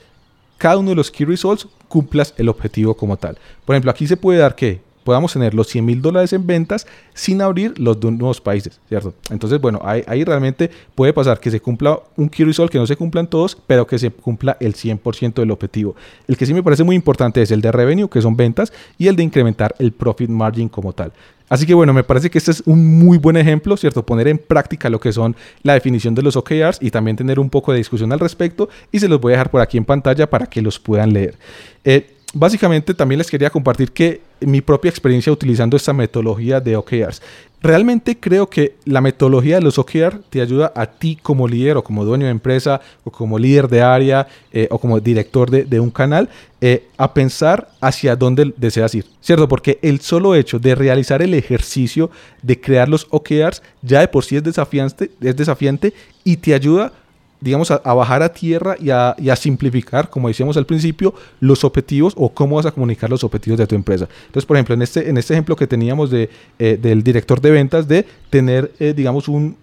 cada uno de los key results, cumplas el objetivo como tal. Por ejemplo, aquí se puede dar que podamos tener los 100 mil dólares en ventas sin abrir los nuevos países, ¿cierto? Entonces, bueno, ahí, realmente puede pasar que se cumpla un key result, que no se cumplan todos, pero que se cumpla el 100% del objetivo. El que sí me parece muy importante es el de revenue, que son ventas, y el de incrementar el profit margin como tal. Así que bueno, me parece que este es un muy buen ejemplo, ¿cierto? Poner en práctica lo que son la definición de los OKRs y también tener un poco de discusión al respecto y se los voy a dejar por aquí en pantalla para que los puedan leer. Eh, básicamente también les quería compartir que mi propia experiencia utilizando esta metodología de OKRs. Realmente creo que la metodología de los OKR te ayuda a ti como líder o como dueño de empresa o como líder de área eh, o como director de, un canal eh, a pensar hacia dónde deseas ir, ¿cierto? Porque el solo hecho de realizar el ejercicio de crear los OKRs ya de por sí es desafiante, es desafiante y te ayuda digamos, a, bajar a tierra y a, simplificar, como decíamos al principio, los objetivos o cómo vas a comunicar los objetivos de tu empresa. Entonces, por ejemplo, en este, en este ejemplo que teníamos de, eh, del director de ventas, de tener, eh, digamos, un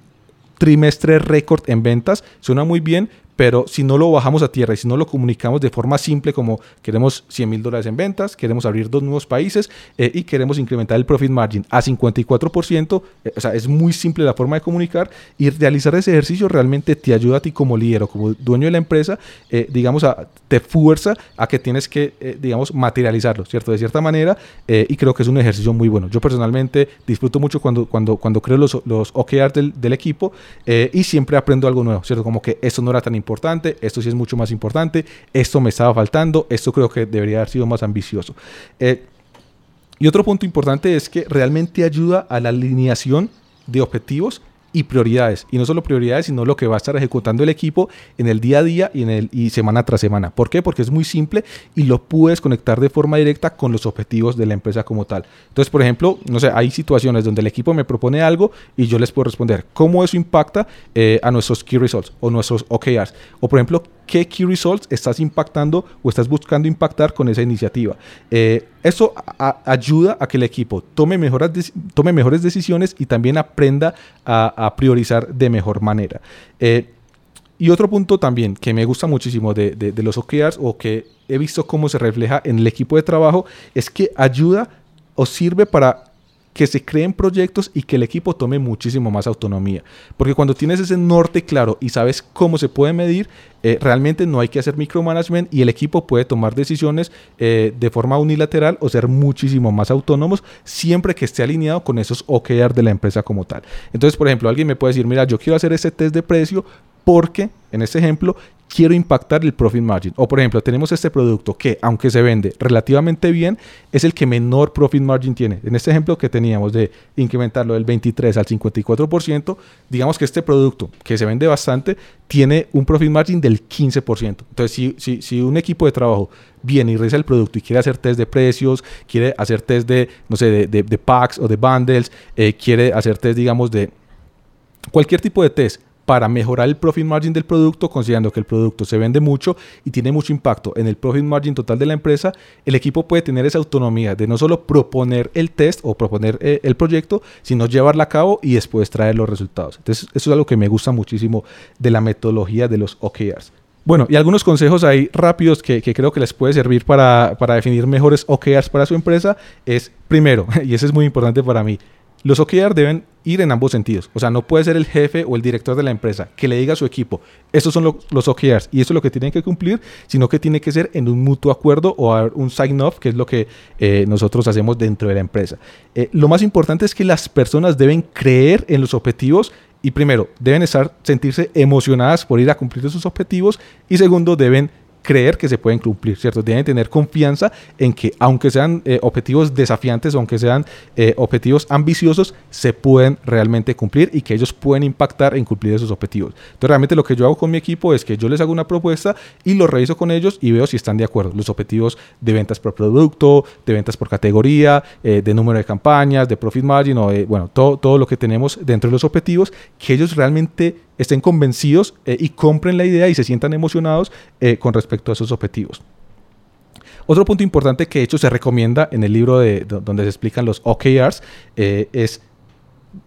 trimestre récord en ventas, suena muy bien, pero si no lo bajamos a tierra y si no lo comunicamos de forma simple como queremos 100 mil dólares en ventas, queremos abrir dos nuevos países eh, y queremos incrementar el profit margin a 54%, eh, o sea, es muy simple la forma de comunicar y realizar ese ejercicio realmente te ayuda a ti como líder o como dueño de la empresa, eh, digamos, a, te fuerza a que tienes que, digamos, materializarlo, ¿cierto? De cierta manera y creo que es un ejercicio muy bueno. Yo personalmente disfruto mucho cuando, cuando, cuando creo los, los OKR del, del equipo y siempre aprendo algo nuevo, ¿cierto? Como que eso no era tan importante importante, esto sí es mucho más importante, esto me estaba faltando, esto creo que debería haber sido más ambicioso. Eh, y otro punto importante es que realmente ayuda a la alineación de objetivos y prioridades. Y no solo prioridades, sino lo que va a estar ejecutando el equipo en el día a día y, en el, y semana tras semana. ¿Por qué? Porque es muy simple y lo puedes conectar de forma directa con los objetivos de la empresa como tal. Entonces, por ejemplo, no sé, hay situaciones donde el equipo me propone algo y yo les puedo responder cómo eso impacta eh, a nuestros key results o nuestros OKRs. O, por ejemplo, qué key results estás impactando o estás buscando impactar con esa iniciativa. Eh, eso ayuda a que el equipo tome, mejores tome mejores decisiones y también aprenda a, priorizar de mejor manera. Eh, y otro punto también que me gusta muchísimo de, de los OKRs o que he visto cómo se refleja en el equipo de trabajo es que ayuda o sirve para que se creen proyectos y que el equipo tome muchísimo más autonomía. Porque cuando tienes ese norte claro y sabes cómo se puede medir, eh, realmente no hay que hacer micromanagement y el equipo puede tomar decisiones eh, de forma unilateral o ser muchísimo más autónomos siempre que esté alineado con esos OKR de la empresa como tal. Entonces, por ejemplo, alguien me puede decir, mira, yo quiero hacer ese test de precio porque, en este ejemplo, quiero impactar el profit margin. O por ejemplo, tenemos este producto que, aunque se vende relativamente bien, es el que menor profit margin tiene. En este ejemplo que teníamos de incrementarlo del 23 al 54%, digamos que este producto que se vende bastante tiene un profit margin del 15%. Entonces, si, si, si un equipo de trabajo viene y revisa el producto y quiere hacer test de precios, quiere hacer test de, no sé, de, packs o de bundles, eh, quiere hacer test, digamos, de cualquier tipo de test para mejorar el profit margin del producto, considerando que el producto se vende mucho y tiene mucho impacto en el profit margin total de la empresa, el equipo puede tener esa autonomía de no solo proponer el test o proponer eh, el proyecto, sino llevarla a cabo y después traer los resultados. Entonces, eso es algo que me gusta muchísimo de la metodología de los OKRs. Bueno, y algunos consejos ahí rápidos que, creo que les puede servir para, para definir mejores OKRs para su empresa es, primero, [laughs] y eso es muy importante para mí, los OKR deben ir en ambos sentidos. O sea, no puede ser el jefe o el director de la empresa que le diga a su equipo, estos son los OKRs y eso es lo que tienen que cumplir, sino que tiene que ser en un mutuo acuerdo o un sign-off, que es lo que eh, nosotros hacemos dentro de la empresa. Eh, lo más importante es que las personas deben creer en los objetivos y primero, deben estar, sentirse emocionadas por ir a cumplir esos objetivos y segundo, deben creer que se pueden cumplir, ¿cierto? Deben tener confianza en que aunque sean eh, objetivos desafiantes, aunque sean eh, objetivos ambiciosos, se pueden realmente cumplir y que ellos pueden impactar en cumplir esos objetivos. Entonces realmente lo que yo hago con mi equipo es que yo les hago una propuesta y lo reviso con ellos y veo si están de acuerdo. Los objetivos de ventas por producto, de ventas por categoría, eh, de número de campañas, de profit margin o de, bueno, todo, todo lo que tenemos dentro de los objetivos, que ellos realmente estén convencidos eh, y compren la idea y se sientan emocionados eh, con respecto a esos objetivos. Otro punto importante que de hecho se recomienda en el libro de, donde se explican los OKRs eh, es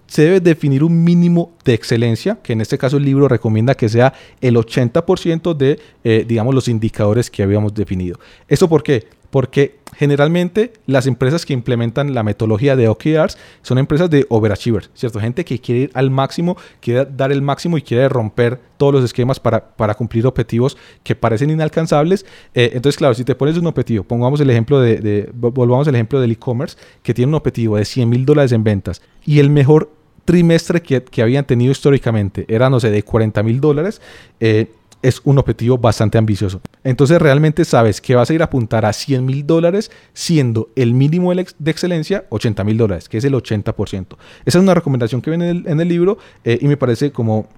se debe definir un mínimo de excelencia, que en este caso el libro recomienda que sea el 80% de, digamos, los indicadores que habíamos definido. ¿Esto por qué? Porque generalmente las empresas que implementan la metodología de OKRs son empresas de overachievers, ¿cierto? Gente que quiere ir al máximo, quiere dar el máximo y quiere romper todos los esquemas para, para cumplir objetivos que parecen inalcanzables. Eh, entonces, claro, si te pones un objetivo, pongamos el ejemplo de, volvamos al ejemplo del e-commerce, que tiene un objetivo de 100 mil dólares en ventas y el mejor trimestre que, que habían tenido históricamente era, no sé, de 40 mil dólares. Eh, es un objetivo bastante ambicioso. Entonces realmente sabes que vas a ir a apuntar a 100 mil dólares siendo el mínimo de excelencia 80 mil dólares, que es el 80%. Esa es una recomendación que viene en el, libro eh, y me parece como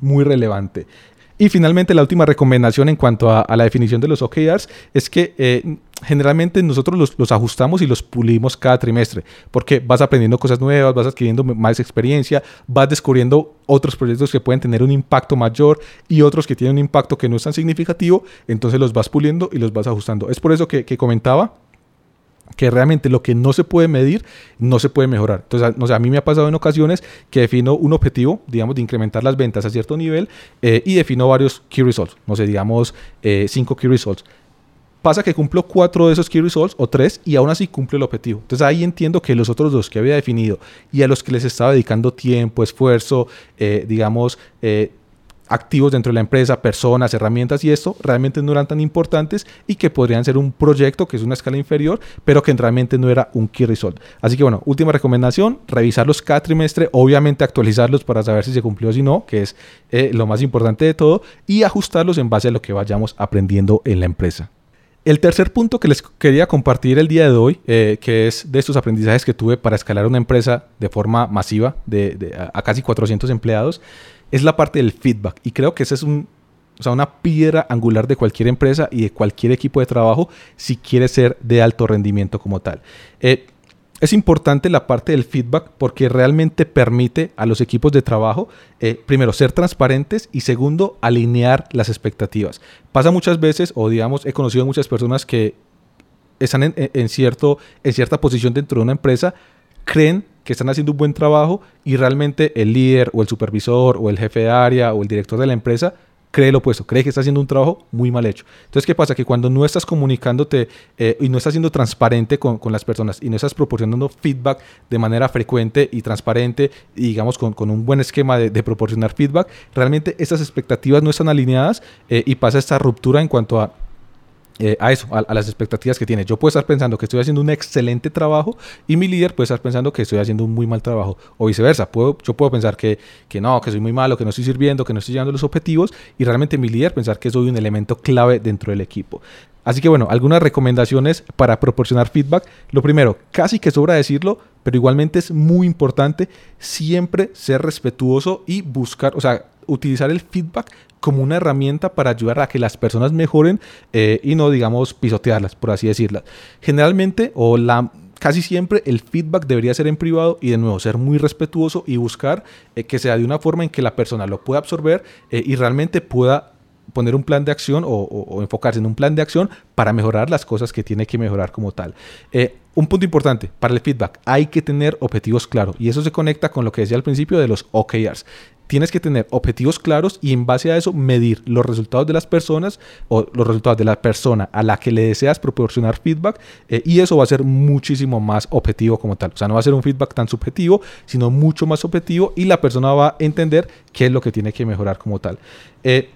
muy relevante. Y finalmente la última recomendación en cuanto a, la definición de los OKRs es que eh, generalmente nosotros los, ajustamos y los pulimos cada trimestre porque vas aprendiendo cosas nuevas, vas adquiriendo más experiencia, vas descubriendo otros proyectos que pueden tener un impacto mayor y otros que tienen un impacto que no es tan significativo, entonces los vas puliendo y los vas ajustando. Es por eso que, que comentaba que realmente lo que no se puede medir no se puede mejorar. Entonces, no sé, a mí me ha pasado en ocasiones que defino un objetivo, digamos, de incrementar las ventas a cierto nivel eh, y defino varios key results, no sé, digamos, eh, cinco key results. Pasa que cumplo cuatro de esos key results o tres y aún así cumple el objetivo. Entonces ahí entiendo que los otros dos que había definido y a los que les estaba dedicando tiempo, esfuerzo, eh, digamos, activos dentro de la empresa, personas, herramientas y esto realmente no eran tan importantes y que podrían ser un proyecto que es una escala inferior, pero que realmente no era un key result. Así que bueno, última recomendación, revisarlos cada trimestre, obviamente actualizarlos para saber si se cumplió o si no, que es eh, lo más importante de todo, y ajustarlos en base a lo que vayamos aprendiendo en la empresa. El tercer punto que les quería compartir el día de hoy, eh, que es de estos aprendizajes que tuve para escalar una empresa de forma masiva de, a, casi 400 empleados, es la parte del feedback. Y creo que esa es un, una piedra angular de cualquier empresa y de cualquier equipo de trabajo si quiere ser de alto rendimiento como tal. Eh, es importante la parte del feedback porque realmente permite a los equipos de trabajo, eh, primero, ser transparentes y segundo, alinear las expectativas. Pasa muchas veces, o digamos, he conocido muchas personas que están en, cierto, en cierta posición dentro de una empresa, creen que están haciendo un buen trabajo y realmente el líder o el supervisor o el jefe de área o el director de la empresa cree lo opuesto, cree que está haciendo un trabajo muy mal hecho. Entonces, ¿qué pasa? Que cuando no estás comunicándote eh, y no estás siendo transparente con, las personas y no estás proporcionando feedback de manera frecuente y transparente y digamos con, un buen esquema de, proporcionar feedback, realmente esas expectativas no están alineadas eh, y pasa esta ruptura en cuanto a eh, a eso, a, las expectativas que tiene. Yo puedo estar pensando que estoy haciendo un excelente trabajo y mi líder puede estar pensando que estoy haciendo un muy mal trabajo o viceversa. Yo puedo pensar que no, que soy muy malo, que no estoy sirviendo, que no estoy llegando a los objetivos y realmente mi líder pensar que soy un elemento clave dentro del equipo. Así que bueno, algunas recomendaciones para proporcionar feedback. Lo primero, casi que sobra decirlo, pero igualmente es muy importante siempre ser respetuoso y buscar, o sea, utilizar el feedback como una herramienta para ayudar a que las personas mejoren eh, y no, digamos, pisotearlas, por así decirlo. Generalmente, o la casi siempre el feedback debería ser en privado y de nuevo ser muy respetuoso y buscar eh, que sea de una forma en que la persona lo pueda absorber eh, y realmente pueda poner un plan de acción o, enfocarse en un plan de acción para mejorar las cosas que tiene que mejorar como tal. un punto importante para el feedback, hay que tener objetivos claros y eso se conecta con lo que decía al principio de los OKRs tienes que tener objetivos claros y en base a eso medir los resultados de las personas o los resultados de la persona a la que le deseas proporcionar feedback eh, y eso va a ser muchísimo más objetivo como tal. O sea, no va a ser un feedback tan subjetivo, sino mucho más objetivo y la persona va a entender qué es lo que tiene que mejorar como tal. Eh,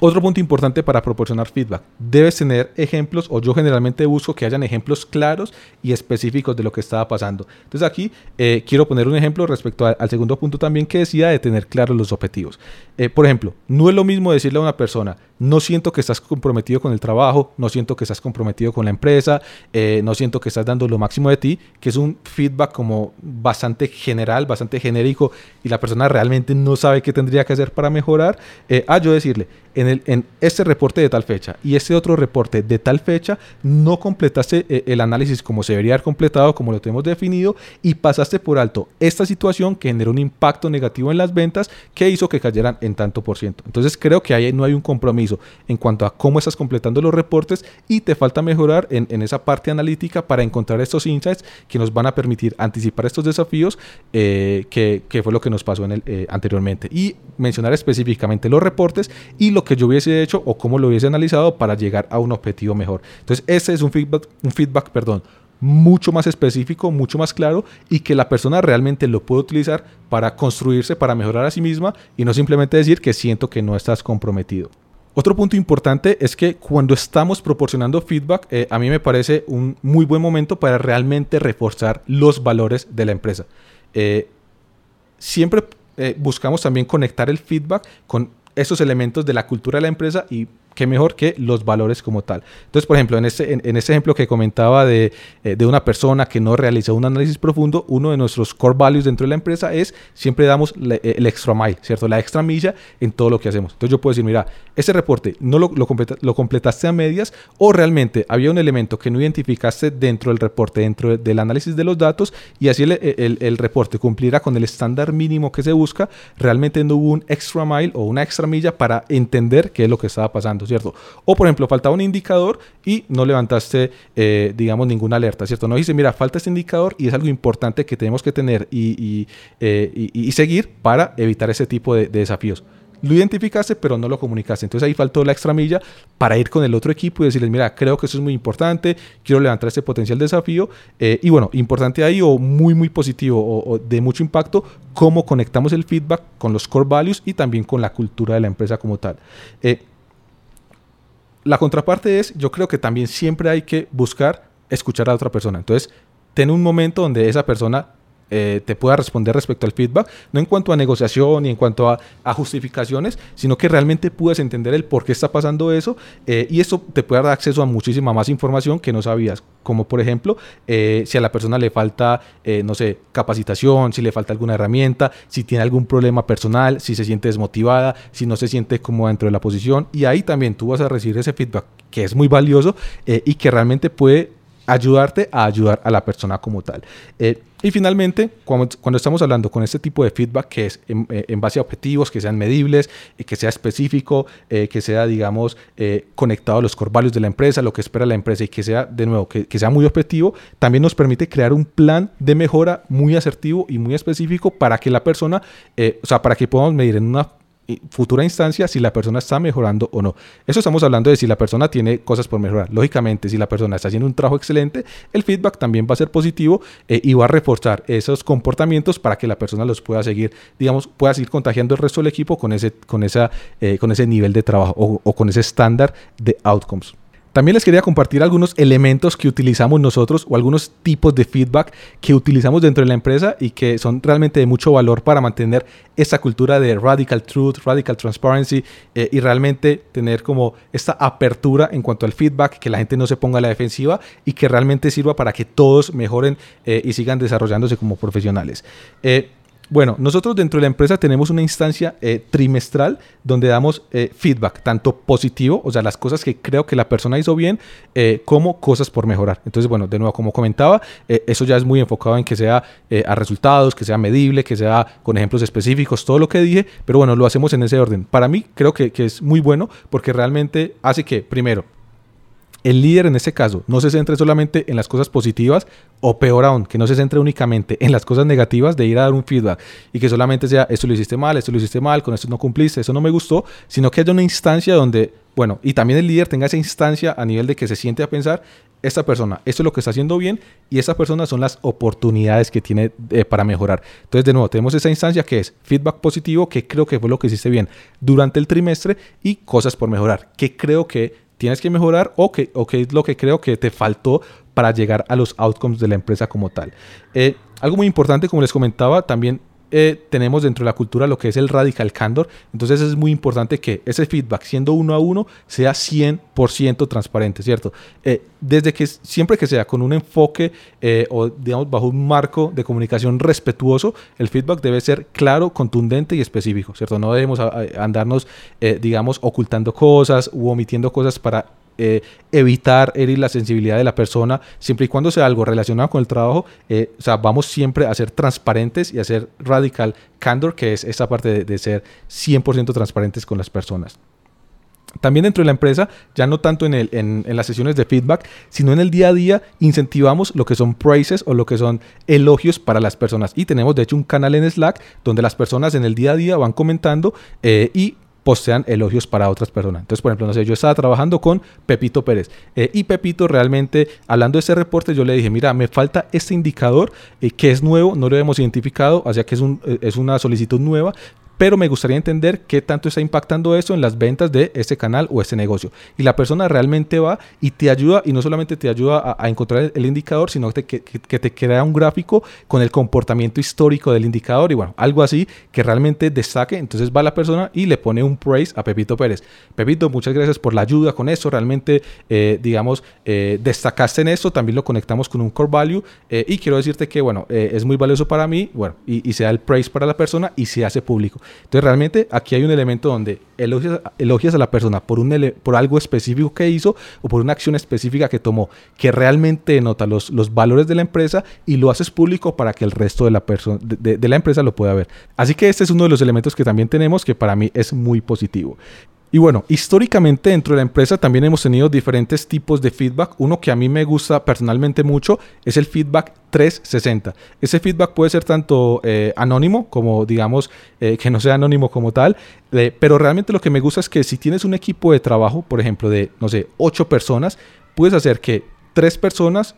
otro punto importante para proporcionar feedback, debes tener ejemplos o yo generalmente busco que hayan ejemplos claros y específicos de lo que estaba pasando. Entonces aquí eh, quiero poner un ejemplo respecto al segundo punto también que decía de tener claros los objetivos. Eh, por ejemplo, no es lo mismo decirle a una persona, no siento que estás comprometido con el trabajo, no siento que estás comprometido con la empresa, eh, no siento que estás dando lo máximo de ti, que es un feedback como bastante general, bastante genérico y la persona realmente no sabe qué tendría que hacer para mejorar, a yo decirle, en, el, en este reporte de tal fecha y este otro reporte de tal fecha no completaste eh, el análisis como se debería haber completado, como lo tenemos definido, y pasaste por alto esta situación que generó un impacto negativo en las ventas que hizo que cayeran en tanto por ciento. Entonces creo que ahí no hay un compromiso en cuanto a cómo estás completando los reportes y te falta mejorar en, esa parte analítica para encontrar estos insights que nos van a permitir anticipar estos desafíos eh, que, fue lo que nos pasó en el, eh, anteriormente y mencionar específicamente los reportes y lo que yo hubiese hecho o cómo lo hubiese analizado para llegar a un objetivo mejor. Entonces, ese es un feedback, un feedback, perdón, mucho más específico, mucho más claro y que la persona realmente lo puede utilizar para construirse, para mejorar a sí misma y no simplemente decir que siento que no estás comprometido. Otro punto importante es que cuando estamos proporcionando feedback, eh, a mí me parece un muy buen momento para realmente reforzar los valores de la empresa. Eh, siempre eh, buscamos también conectar el feedback con esos elementos de la cultura de la empresa y qué mejor que los valores como tal. Entonces, por ejemplo, en ese, en, ese ejemplo que comentaba de, eh, de, una persona que no realizó un análisis profundo, uno de nuestros core values dentro de la empresa es siempre damos eh, el extra mile, ¿cierto? La extra milla en todo lo que hacemos. Entonces yo puedo decir, mira, ese reporte no lo, lo, completaste a medias o realmente había un elemento que no identificaste dentro del reporte, dentro del análisis de los datos y así el, el, el reporte cumplirá con el estándar mínimo que se busca, realmente no hubo un extra mile o una extra milla para entender qué es lo que estaba pasando. ¿Cierto? O por ejemplo, faltaba un indicador y no levantaste, eh, digamos, ninguna alerta, ¿cierto? No dice, mira, falta este indicador y es algo importante que tenemos que tener y, eh, seguir para evitar ese tipo de, desafíos lo identificaste, pero no lo comunicaste. Entonces ahí faltó la extra milla para ir con el otro equipo y decirles, mira, creo que eso es muy importante, quiero levantar este potencial desafío. Eh, y bueno, importante ahí o muy, muy positivo o, de mucho impacto, cómo conectamos el feedback con los core values y también con la cultura de la empresa como tal la contraparte es, yo creo que también siempre hay que buscar escuchar a otra persona. Entonces, ten un momento donde esa persona eh, te pueda responder respecto al feedback, no en cuanto a negociación ni en cuanto a, justificaciones, sino que realmente puedas entender el por qué está pasando eso eh, y eso te puede dar acceso a muchísima más información que no sabías, como por ejemplo eh, si a la persona le falta, no sé, capacitación, si le falta alguna herramienta, si tiene algún problema personal, si se siente desmotivada, si no se siente como dentro de la posición y ahí también tú vas a recibir ese feedback que es muy valioso y que realmente puede ayudarte a ayudar a la persona como tal. Eh, y finalmente, cuando, cuando, estamos hablando con este tipo de feedback que es en, eh, base a objetivos, que sean medibles, eh, que sea específico, que sea, digamos, conectado a los core de la empresa, lo que espera la empresa y que sea, de nuevo, que, que, sea muy objetivo, también nos permite crear un plan de mejora muy asertivo y muy específico para que la persona, o sea, para que podamos medir en una futura instancia si la persona está mejorando o no. Eso estamos hablando de si la persona tiene cosas por mejorar. Lógicamente, si la persona está haciendo un trabajo excelente, el feedback también va a ser positivo eh, y va a reforzar esos comportamientos para que la persona los pueda seguir, digamos, pueda seguir contagiando el resto del equipo con ese, con esa, eh, con ese nivel de trabajo o, o con ese estándar de outcomes. También les quería compartir algunos elementos que utilizamos nosotros o algunos tipos de feedback que utilizamos dentro de la empresa y que son realmente de mucho valor para mantener esta cultura de radical truth, radical transparency eh, y realmente tener como esta apertura en cuanto al feedback, que la gente no se ponga a la defensiva y que realmente sirva para que todos mejoren eh, y sigan desarrollándose como profesionales. Eh, bueno, nosotros dentro de la empresa tenemos una instancia eh, trimestral donde damos eh, feedback, tanto positivo, o sea, las cosas que creo que la persona hizo bien, eh, como cosas por mejorar. Entonces, bueno, de nuevo, como comentaba, eso ya es muy enfocado en que sea a resultados, que sea medible, que sea con ejemplos específicos, todo lo que dije, pero bueno, lo hacemos en ese orden. Para mí creo que, que es muy bueno porque realmente hace que, primero, el líder en este caso no se centre solamente en las cosas positivas o peor aún, que no se centre únicamente en las cosas negativas de ir a dar un feedback y que solamente sea esto lo hiciste mal, esto lo hiciste mal, con esto no cumpliste, eso no me gustó, sino que haya una instancia donde, bueno, y también el líder tenga esa instancia a nivel de que se siente a pensar, esta persona, esto es lo que está haciendo bien y esas personas son las oportunidades que tiene eh, para mejorar. Entonces, de nuevo, tenemos esa instancia que es feedback positivo, que creo que fue lo que hiciste bien durante el trimestre y cosas por mejorar, que creo que tienes que mejorar o qué es lo que creo que te faltó para llegar a los outcomes de la empresa como tal. Eh, algo muy importante, como les comentaba, también eh, tenemos dentro de la cultura lo que es el radical candor. Entonces es muy importante que ese feedback, siendo uno a uno, sea 100% transparente, ¿cierto? Eh, desde que siempre que sea con un enfoque eh, o digamos bajo un marco de comunicación respetuoso, el feedback debe ser claro, contundente y específico, ¿cierto? No debemos andarnos, digamos, ocultando cosas u omitiendo cosas para eh, evitar herir la sensibilidad de la persona, siempre y cuando sea algo relacionado con el trabajo, eh, o sea, vamos siempre a ser transparentes y a ser radical candor, que es esa parte de, ser 100% transparentes con las personas. También dentro de la empresa, ya no tanto en, las sesiones de feedback, sino en el día a día, incentivamos lo que son praises o lo que son elogios para las personas. Y tenemos de hecho un canal en Slack donde las personas en el día a día van comentando eh, y postean elogios para otras personas. Entonces, por ejemplo, no sé, yo estaba trabajando con Pepito Pérez eh, y Pepito realmente, hablando de ese reporte, yo le dije, mira, me falta este indicador eh, que es nuevo, no lo hemos identificado, o sea que es, un, eh, es una solicitud nueva, pero me gustaría entender qué tanto está impactando eso en las ventas de ese canal o ese negocio. Y la persona realmente va y te ayuda, y no solamente te ayuda a, encontrar el, indicador, sino que, que, te crea un gráfico con el comportamiento histórico del indicador y bueno, algo así que realmente destaque. Entonces va la persona y le pone un praise a Pepito Pérez. Pepito, muchas gracias por la ayuda con eso. Realmente, eh, digamos, eh, destacaste en esto. También lo conectamos con un core value. Eh, y quiero decirte que, bueno, es muy valioso para mí. Bueno, y, y se da el praise para la persona y se hace público. Entonces realmente aquí hay un elemento donde elogias, elogias a la persona por, un por algo específico que hizo o por una acción específica que tomó, que realmente denota los, los valores de la empresa y lo haces público para que el resto de la, de, de la empresa lo pueda ver. Así que este es uno de los elementos que también tenemos que para mí es muy positivo. Y bueno, históricamente dentro de la empresa también hemos tenido diferentes tipos de feedback. Uno que a mí me gusta personalmente mucho es el feedback 360. Ese feedback puede ser tanto eh, anónimo como digamos eh, que no sea anónimo como tal, eh, pero realmente lo que me gusta es que si tienes un equipo de trabajo, por ejemplo, de, no sé, 8 personas, puedes hacer que tres personas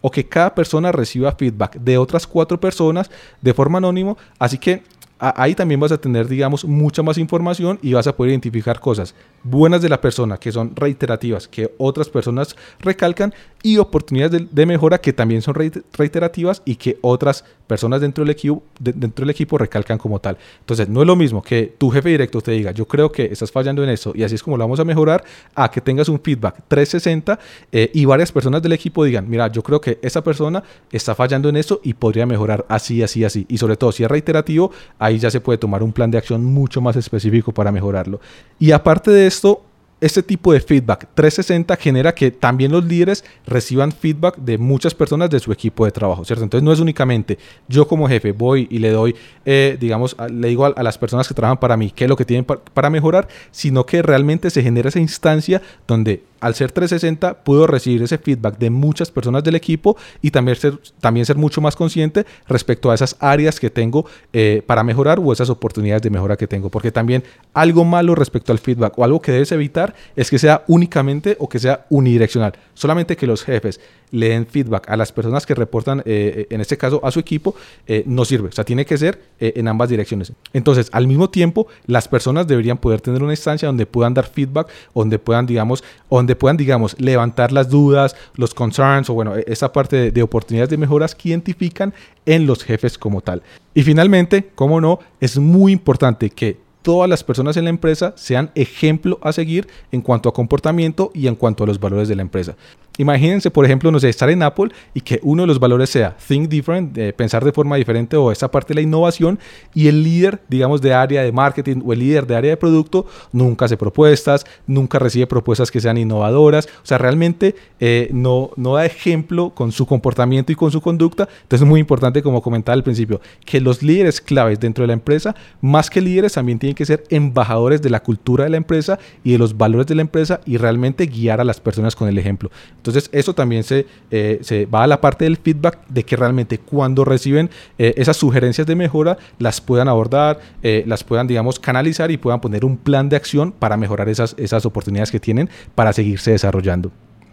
o que cada persona reciba feedback de otras cuatro personas de forma anónimo. Así que ahí también vas a tener, digamos, mucha más información y vas a poder identificar cosas buenas de la persona que son reiterativas, que otras personas recalcan y oportunidades de, mejora que también son reiterativas y que otras personas dentro del, equipo, dentro del equipo recalcan como tal. Entonces, no es lo mismo que tu jefe directo te diga, yo creo que estás fallando en eso y así es como lo vamos a mejorar, a que tengas un feedback 360 eh, y varias personas del equipo digan, mira, yo creo que esa persona está fallando en eso y podría mejorar así, así, así. Y sobre todo, si es reiterativo, ahí ya se puede tomar un plan de acción mucho más específico para mejorarlo. Y aparte de esto, este tipo de feedback 360 genera que también los líderes reciban feedback de muchas personas de su equipo de trabajo, ¿cierto? Entonces no es únicamente yo como jefe voy y le doy, eh, digamos, le digo a, las personas que trabajan para mí qué es lo que tienen para mejorar, sino que realmente se genera esa instancia donde al ser 360 puedo recibir ese feedback de muchas personas del equipo y también ser, también ser mucho más consciente respecto a esas áreas que tengo eh, para mejorar o esas oportunidades de mejora que tengo. Porque también algo malo respecto al feedback o algo que debes evitar es que sea únicamente o que sea unidireccional. Solamente que los jefes le den feedback a las personas que reportan, eh, en este caso a su equipo, eh, no sirve. O sea, tiene que ser eh, en ambas direcciones. Entonces, al mismo tiempo, las personas deberían poder tener una instancia donde puedan dar feedback, donde puedan, digamos, donde puedan, digamos, levantar las dudas, los concerns o bueno, e-, esa parte de, de oportunidades de mejoras que identifican en los jefes como tal. Y finalmente, como no, es muy importante que todas las personas en la empresa sean ejemplo a seguir en cuanto a comportamiento y en cuanto a los valores de la empresa. Imagínense, por ejemplo, no sé, estar en Apple y que uno de los valores sea think different, pensar de forma diferente o esa parte de la innovación y el líder, digamos, de área de marketing o el líder de área de producto nunca hace propuestas, nunca recibe propuestas que sean innovadoras, o sea, realmente eh, no, no da ejemplo con su comportamiento y con su conducta. Entonces es muy importante, como comentaba al principio, que los líderes claves dentro de la empresa, más que líderes, también tienen que ser embajadores de la cultura de la empresa y de los valores de la empresa y realmente guiar a las personas con el ejemplo. Entonces, eso también se, eh, se va a la parte del feedback de que realmente cuando reciben eh, esas sugerencias de mejora, las puedan abordar, eh, las puedan, digamos, canalizar y puedan poner un plan de acción para mejorar esas, esas oportunidades que tienen para seguirse desarrollando.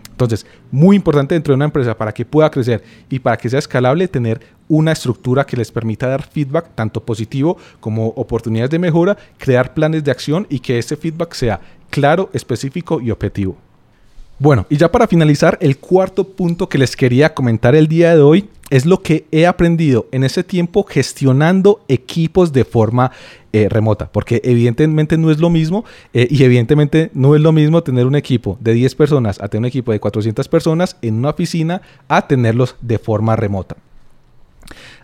Entonces, muy importante dentro de una empresa para que pueda crecer y para que sea escalable, tener una estructura que les permita dar feedback, tanto positivo como oportunidades de mejora, crear planes de acción y que ese feedback sea claro, específico y objetivo. Bueno, y ya para finalizar, el cuarto punto que les quería comentar el día de hoy es lo que he aprendido en ese tiempo gestionando equipos de forma eh, remota, porque evidentemente no es lo mismo eh, y evidentemente no es lo mismo tener un equipo de 10 personas a tener un equipo de 400 personas en una oficina a tenerlos de forma remota.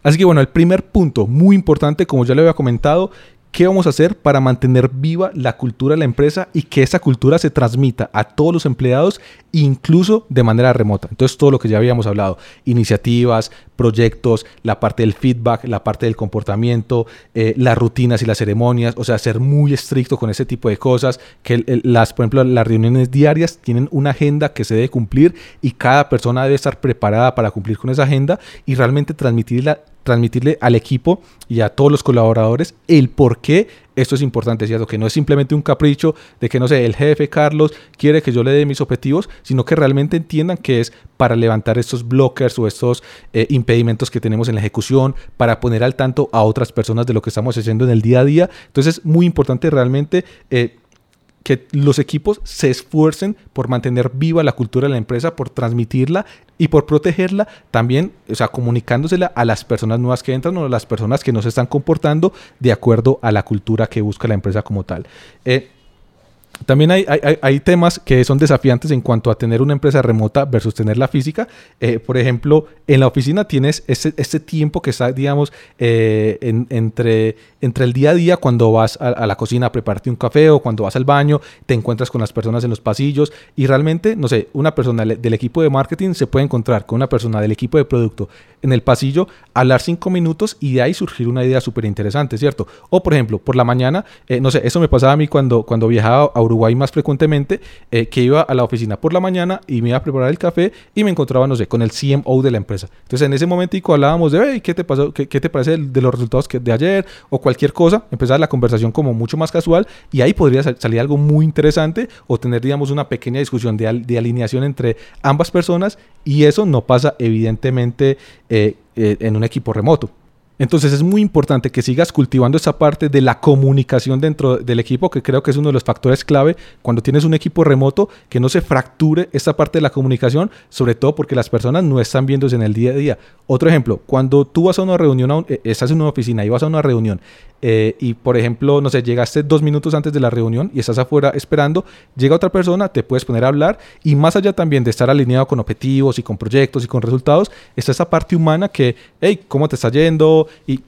Así que bueno, el primer punto muy importante, como ya le había comentado, ¿Qué vamos a hacer para mantener viva la cultura de la empresa y que esa cultura se transmita a todos los empleados, incluso de manera remota? Entonces, todo lo que ya habíamos hablado, iniciativas, proyectos, la parte del feedback, la parte del comportamiento, eh, las rutinas y las ceremonias, o sea, ser muy estricto con ese tipo de cosas, que las, por ejemplo, las reuniones diarias tienen una agenda que se debe cumplir y cada persona debe estar preparada para cumplir con esa agenda y realmente transmitirla transmitirle al equipo y a todos los colaboradores el por qué Esto es importante, ¿cierto? Que no es simplemente un capricho de que, no sé, el jefe Carlos quiere que yo le dé mis objetivos, sino que realmente entiendan que es para levantar estos blockers o estos eh, impedimentos que tenemos en la ejecución, para poner al tanto a otras personas de lo que estamos haciendo en el día a día. Entonces es muy importante realmente... Eh, que los equipos se esfuercen por mantener viva la cultura de la empresa, por transmitirla y por protegerla, también, o sea, comunicándosela a las personas nuevas que entran o a las personas que no se están comportando de acuerdo a la cultura que busca la empresa como tal. Eh, también hay, hay, temas que son desafiantes en cuanto a tener una empresa remota versus tener la física. Eh, por ejemplo, en la oficina tienes ese, ese tiempo que está, digamos, eh, entre, entre el día a día cuando vas a, la cocina a prepararte un café o cuando vas al baño, te encuentras con las personas en los pasillos y realmente, no sé, una persona del equipo de marketing se puede encontrar con una persona del equipo de producto en el pasillo, hablar cinco minutos y de ahí surgir una idea súper interesante, ¿cierto? O por ejemplo, por la mañana, eh, no sé, eso me pasaba a mí cuando, cuando viajaba a Uruguay más frecuentemente, eh, que iba a la oficina por la mañana y me iba a preparar el café y me encontraba, no sé, con el CMO de la empresa. Entonces en ese momentico hablábamos de, hey, ¿qué te pasó? ¿Qué, te parece de los resultados de ayer? O cualquier cosa, empezaba la conversación como mucho más casual y ahí podría salir algo muy interesante o tener, digamos, una pequeña discusión de, de alineación entre ambas personas y eso no pasa evidentemente eh, eh, en un equipo remoto. Entonces es muy importante que sigas cultivando esa parte de la comunicación dentro del equipo, que creo que es uno de los factores clave cuando tienes un equipo remoto, que no se fracture esta parte de la comunicación, sobre todo porque las personas no están viéndose en el día a día. Otro ejemplo, cuando tú vas a una reunión, eh, estás en una oficina y vas a una reunión eh, y por ejemplo, no sé, llegaste dos minutos antes de la reunión y estás afuera esperando, llega otra persona, te puedes poner a hablar y más allá también de estar alineado con objetivos y con proyectos y con resultados, está esa parte humana que, hey, ¿cómo te está yendo? Y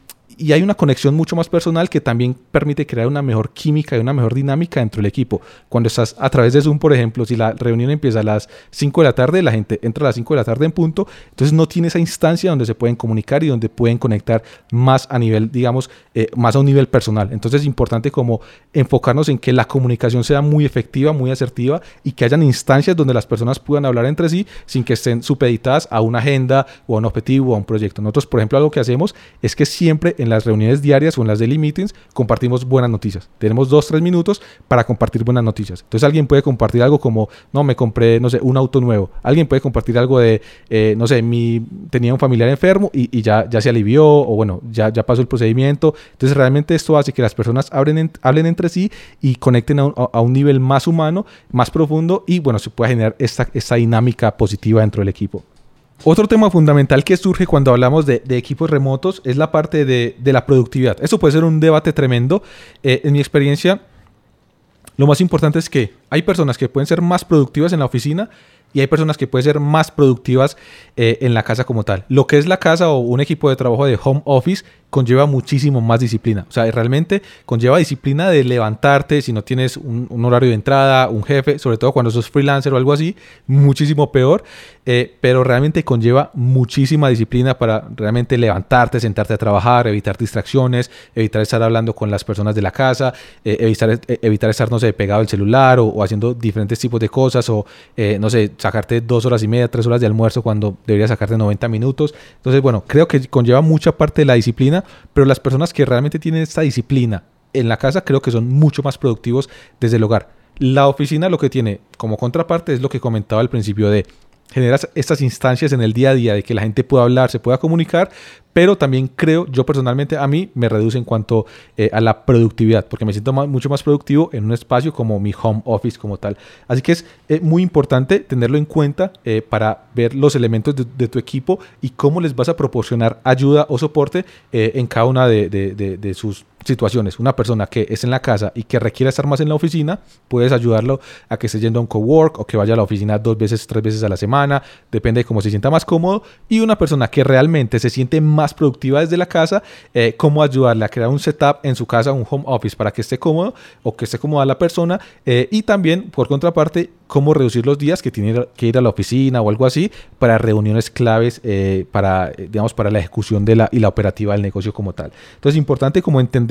y hay una conexión mucho más personal que también permite crear una mejor química y una mejor dinámica dentro del equipo. Cuando estás a través de Zoom, por ejemplo, si la reunión empieza a las 5 de la tarde, la gente entra a las 5 de la tarde en punto, entonces no tiene esa instancia donde se pueden comunicar y donde pueden conectar más a nivel, digamos, eh, más a un nivel personal. Entonces es importante como enfocarnos en que la comunicación sea muy efectiva, muy asertiva y que hayan instancias donde las personas puedan hablar entre sí sin que estén supeditadas a una agenda o a un objetivo o a un proyecto. Nosotros, por ejemplo, algo que hacemos es que siempre en las reuniones diarias o en las daily meetings compartimos buenas noticias. Tenemos dos, tres minutos para compartir buenas noticias. Entonces alguien puede compartir algo como, no, me compré, no sé, un auto nuevo. Alguien puede compartir algo de, eh, no sé, mi, tenía un familiar enfermo y, ya, ya se alivió o bueno, ya, ya pasó el procedimiento. Entonces realmente esto hace que las personas hablen, hablen entre sí y conecten a un, a un, nivel más humano, más profundo y bueno, se pueda generar esta, esta dinámica positiva dentro del equipo. Otro tema fundamental que surge cuando hablamos de, equipos remotos es la parte de, la productividad. Eso puede ser un debate tremendo. Eh, en mi experiencia, lo más importante es que hay personas que pueden ser más productivas en la oficina y hay personas que pueden ser más productivas eh, en la casa como tal. Lo que es la casa o un equipo de trabajo de home office conlleva muchísimo más disciplina. O sea, realmente conlleva disciplina de levantarte si no tienes un, horario de entrada, un jefe, sobre todo cuando sos freelancer o algo así, muchísimo peor. Eh, pero realmente conlleva muchísima disciplina para realmente levantarte, sentarte a trabajar, evitar distracciones, evitar estar hablando con las personas de la casa, eh, evitar, evitar estar, no sé, pegado al celular o, haciendo diferentes tipos de cosas o, no sé, sacarte dos horas y media, tres horas de almuerzo cuando deberías sacarte 90 minutos. Entonces, bueno, creo que conlleva mucha parte de la disciplina, pero las personas que realmente tienen esta disciplina en la casa creo que son mucho más productivos desde el hogar. La oficina lo que tiene como contraparte es lo que comentaba al principio de generas estas instancias en el día a día de que la gente pueda hablar, se pueda comunicar, pero también creo, yo personalmente, a mí me reduce en cuanto eh, a la productividad, porque me siento mucho más productivo en un espacio como mi home office como tal. Así que es eh, muy importante tenerlo en cuenta eh, para ver los elementos de, tu equipo y cómo les vas a proporcionar ayuda o soporte en cada una de, de sus situaciones. Una persona que es en la casa y que requiere estar más en la oficina, puedes ayudarlo a que esté yendo a un cowork o que vaya a la oficina dos veces, tres veces a la semana, depende de cómo se sienta más cómodo. Y una persona que realmente se siente más productiva desde la casa, eh, cómo ayudarle a crear un setup en su casa, un home office para que esté cómodo o que esté cómoda la persona. Eh, y también, por contraparte, cómo reducir los días que tiene que ir a la oficina o algo así para reuniones claves eh, para, digamos, para la ejecución de la, y la operativa del negocio como tal. Entonces, es importante como entender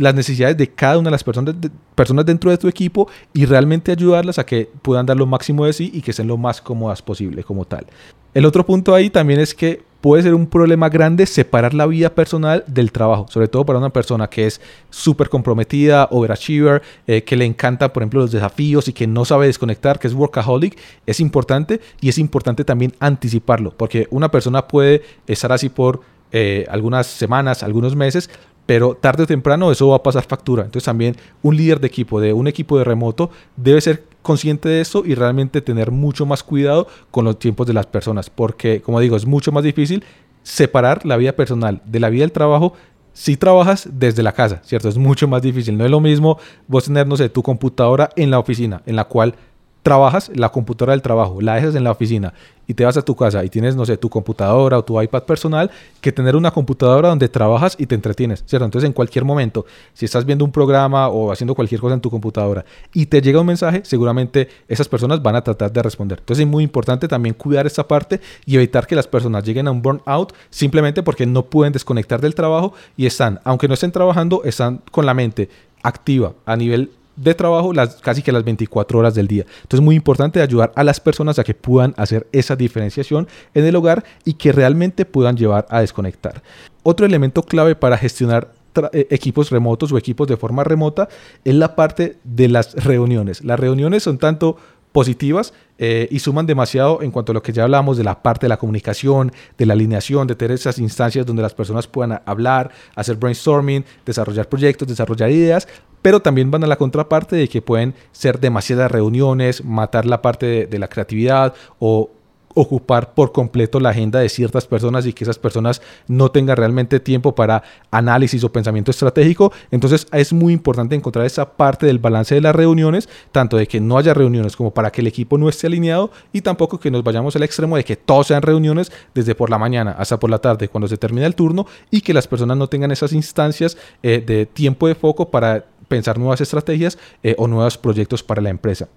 las necesidades de cada una de las personas, personas dentro de tu equipo y realmente ayudarlas a que puedan dar lo máximo de sí y que sean lo más cómodas posible como tal. El otro punto ahí también es que puede ser un problema grande separar la vida personal del trabajo, sobre todo para una persona que es súper comprometida, overachiever, eh, que le encanta, por ejemplo, los desafíos y que no sabe desconectar, que es workaholic, es importante y es importante también anticiparlo, porque una persona puede estar así por eh, algunas semanas, algunos meses, pero tarde o temprano eso va a pasar factura. Entonces también un líder de equipo, de un equipo de remoto, debe ser consciente de eso y realmente tener mucho más cuidado con los tiempos de las personas, porque como digo, es mucho más difícil separar la vida personal de la vida del trabajo si trabajas desde la casa, ¿cierto? Es mucho más difícil. No es lo mismo vos tener, tu computadora en la oficina, en la cual trabajas la computadora del trabajo, la dejas en la oficina y te vas a tu casa y tienes, no sé, tu computadora o tu iPad personal, que tener una computadora donde trabajas y te entretienes, ¿cierto? Entonces, en cualquier momento, si estás viendo un programa o haciendo cualquier cosa en tu computadora y te llega un mensaje, seguramente esas personas van a tratar de responder. Entonces, es muy importante también cuidar esta parte y evitar que las personas lleguen a un burnout simplemente porque no pueden desconectar del trabajo y están, aunque no estén trabajando, están con la mente activa a nivel de trabajo las, casi que las 24 horas del día. Entonces es muy importante ayudar a las personas a que puedan hacer esa diferenciación en el hogar y que realmente puedan llevar a desconectar. Otro elemento clave para gestionar eh, equipos remotos o equipos de forma remota es la parte de las reuniones. Las reuniones son tanto positivas eh, y suman demasiado en cuanto a lo que ya hablamos de la parte de la comunicación, de la alineación, de tener esas instancias donde las personas puedan hablar, hacer brainstorming, desarrollar proyectos, desarrollar ideas, pero también van a la contraparte de que pueden ser demasiadas reuniones, matar la parte de, de la creatividad o ocupar por completo la agenda de ciertas personas y que esas personas no tengan realmente tiempo para análisis o pensamiento estratégico. Entonces es muy importante encontrar esa parte del balance de las reuniones, tanto de que no haya reuniones como para que el equipo no esté alineado y tampoco que nos vayamos al extremo de que todos sean reuniones desde por la mañana hasta por la tarde cuando se termina el turno y que las personas no tengan esas instancias eh, de tiempo de foco para pensar nuevas estrategias eh, o nuevos proyectos para la empresa.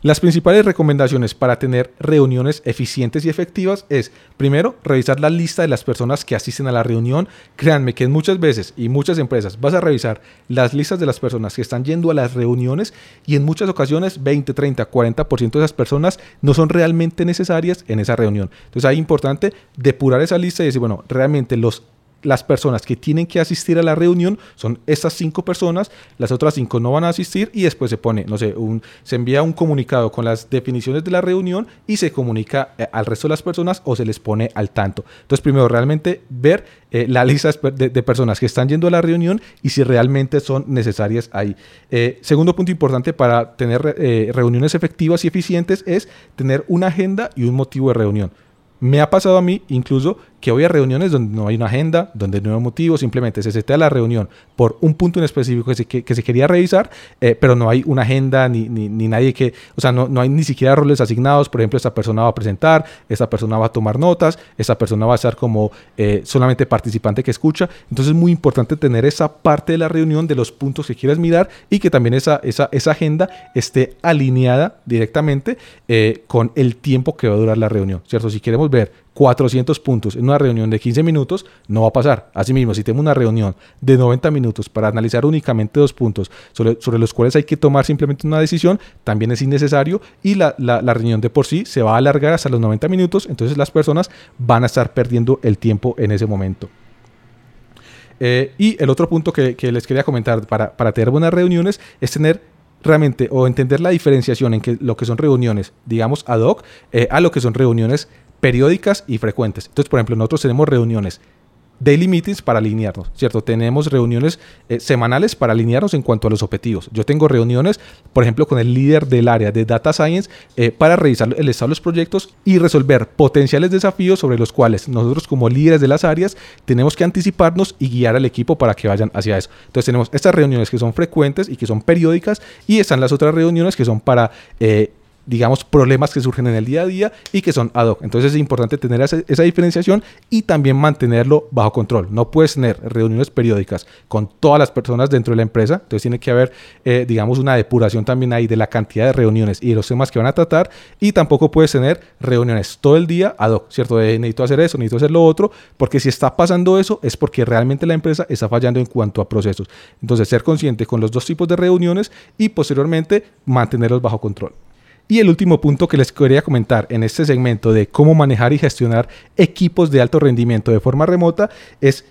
Las principales recomendaciones para tener reuniones eficientes y efectivas es, primero, revisar la lista de las personas que asisten a la reunión. Créanme que muchas veces y muchas empresas vas a revisar las listas de las personas que están yendo a las reuniones y en muchas ocasiones 20, 30, 40% de esas personas no son realmente necesarias en esa reunión. Entonces es importante depurar esa lista y decir, bueno, realmente los las personas que tienen que asistir a la reunión son estas cinco personas, las otras cinco no van a asistir y después se pone, no sé, un, se envía un comunicado con las definiciones de la reunión y se comunica eh, al resto de las personas o se les pone al tanto. Entonces, primero, realmente ver eh, la lista de, personas que están yendo a la reunión y si realmente son necesarias ahí. Eh, segundo punto importante para tener reuniones efectivas y eficientes es tener una agenda y un motivo de reunión. Me ha pasado a mí incluso que voy a reuniones donde no hay una agenda, donde no hay motivo, simplemente se setea la reunión por un punto en específico que se, que, se quería revisar, eh, pero no hay una agenda ni, ni, ni, nadie que, o sea, no, no hay ni siquiera roles asignados, por ejemplo, esta persona va a presentar, esta persona va a tomar notas, esta persona va a estar como eh, solamente participante que escucha, entonces es muy importante tener esa parte de la reunión de los puntos que quieres mirar y que también esa, esa, esa agenda esté alineada directamente eh, con el tiempo que va a durar la reunión, ¿cierto? Si queremos ver 400 puntos en una reunión de 15 minutos, no va a pasar. Asimismo, si tenemos una reunión de 90 minutos para analizar únicamente dos puntos sobre, los cuales hay que tomar simplemente una decisión, también es innecesario y la, reunión de por sí se va a alargar hasta los 90 minutos, entonces las personas van a estar perdiendo el tiempo en ese momento. Eh, y el otro punto que, les quería comentar para, tener buenas reuniones es tener realmente o entender la diferenciación en que lo que son reuniones, digamos, ad hoc, eh, a lo que son reuniones periódicas y frecuentes. Entonces, por ejemplo, nosotros tenemos reuniones daily meetings para alinearnos, ¿cierto? Tenemos reuniones eh, semanales para alinearnos en cuanto a los objetivos. Yo tengo reuniones, por ejemplo, con el líder del área de Data Science eh, para revisar el estado de los proyectos y resolver potenciales desafíos sobre los cuales nosotros como líderes de las áreas tenemos que anticiparnos y guiar al equipo para que vayan hacia eso. Entonces tenemos estas reuniones que son frecuentes y que son periódicas y están las otras reuniones que son para... Eh, digamos, problemas que surgen en el día a día y que son ad hoc. Entonces es importante tener esa, diferenciación y también mantenerlo bajo control. No puedes tener reuniones periódicas con todas las personas dentro de la empresa. Entonces tiene que haber, eh, digamos, una depuración también ahí de la cantidad de reuniones y de los temas que van a tratar. Y tampoco puedes tener reuniones todo el día ad hoc, ¿cierto? De necesito hacer eso, necesito hacer lo otro, porque si está pasando eso es porque realmente la empresa está fallando en cuanto a procesos. Entonces ser consciente con los dos tipos de reuniones y posteriormente mantenerlos bajo control. Y el último punto que les quería comentar en este segmento de cómo manejar y gestionar equipos de alto rendimiento de forma remota es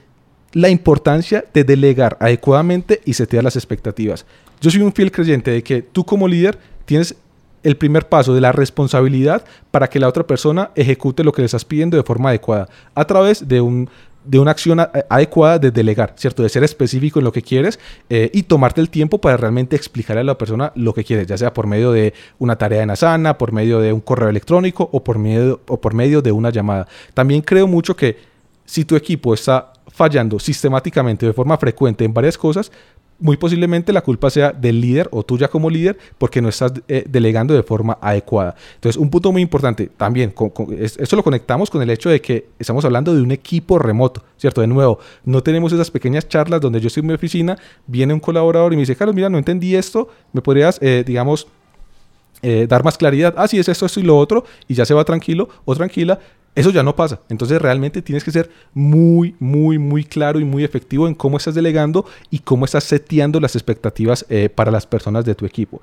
la importancia de delegar adecuadamente y setear las expectativas. Yo soy un fiel creyente de que tú como líder tienes el primer paso de la responsabilidad para que la otra persona ejecute lo que le estás pidiendo de forma adecuada a través de un de una acción adecuada de delegar, ¿cierto? De ser específico en lo que quieres eh, y tomarte el tiempo para realmente explicarle a la persona lo que quieres, ya sea por medio de una tarea en Asana, por medio de un correo electrónico o por medio, o por medio de una llamada. También creo mucho que si tu equipo está fallando sistemáticamente de forma frecuente en varias cosas, muy posiblemente la culpa sea del líder o tuya como líder porque no estás eh, delegando de forma adecuada. Entonces, un punto muy importante también, esto lo conectamos con el hecho de que estamos hablando de un equipo remoto, ¿cierto? De nuevo, no tenemos esas pequeñas charlas donde yo estoy en mi oficina, viene un colaborador y me dice, Carlos, mira, no entendí esto, me podrías, eh, digamos, eh, dar más claridad, ah, sí, es esto, esto y lo otro, y ya se va tranquilo o tranquila, eso ya no pasa. Entonces realmente tienes que ser muy, muy, muy claro y muy efectivo en cómo estás delegando y cómo estás seteando las expectativas eh, para las personas de tu equipo.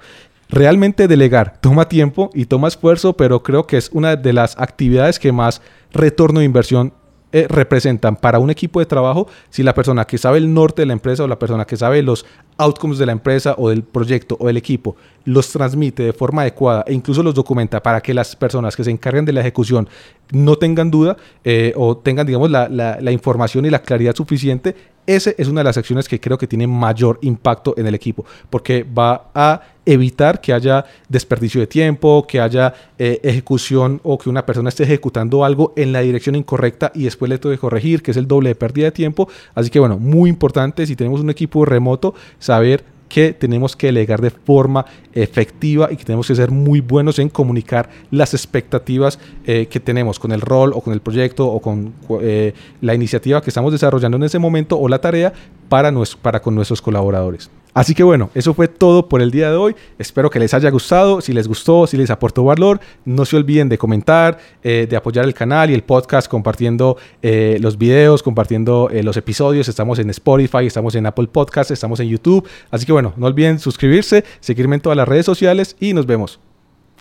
Realmente delegar toma tiempo y toma esfuerzo, pero creo que es una de las actividades que más retorno de inversión eh, representan para un equipo de trabajo si la persona que sabe el norte de la empresa o la persona que sabe los outcomes de la empresa o del proyecto o del equipo los transmite de forma adecuada e incluso los documenta para que las personas que se encarguen de la ejecución no tengan duda eh, o tengan, digamos, la, la, información y la claridad suficiente, esa es una de las acciones que creo que tiene mayor impacto en el equipo, porque va a evitar que haya desperdicio de tiempo, que haya eh, ejecución o que una persona esté ejecutando algo en la dirección incorrecta y después le tengo que corregir, que es el doble de pérdida de tiempo. Así que bueno, muy importante si tenemos un equipo remoto, saber que tenemos que delegar de forma efectiva y que tenemos que ser muy buenos en comunicar las expectativas eh, que tenemos con el rol o con el proyecto o con eh, la iniciativa que estamos desarrollando en ese momento o la tarea para, para con nuestros colaboradores. Así que bueno, eso fue todo por el día de hoy. Espero que les haya gustado. Si les gustó, si les aportó valor, no se olviden de comentar, eh, de apoyar el canal y el podcast compartiendo eh, los videos, compartiendo eh, los episodios. Estamos en Spotify, estamos en Apple Podcasts, estamos en YouTube. Así que bueno, no olviden suscribirse, seguirme en todas las redes sociales y nos vemos.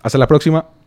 Hasta la próxima.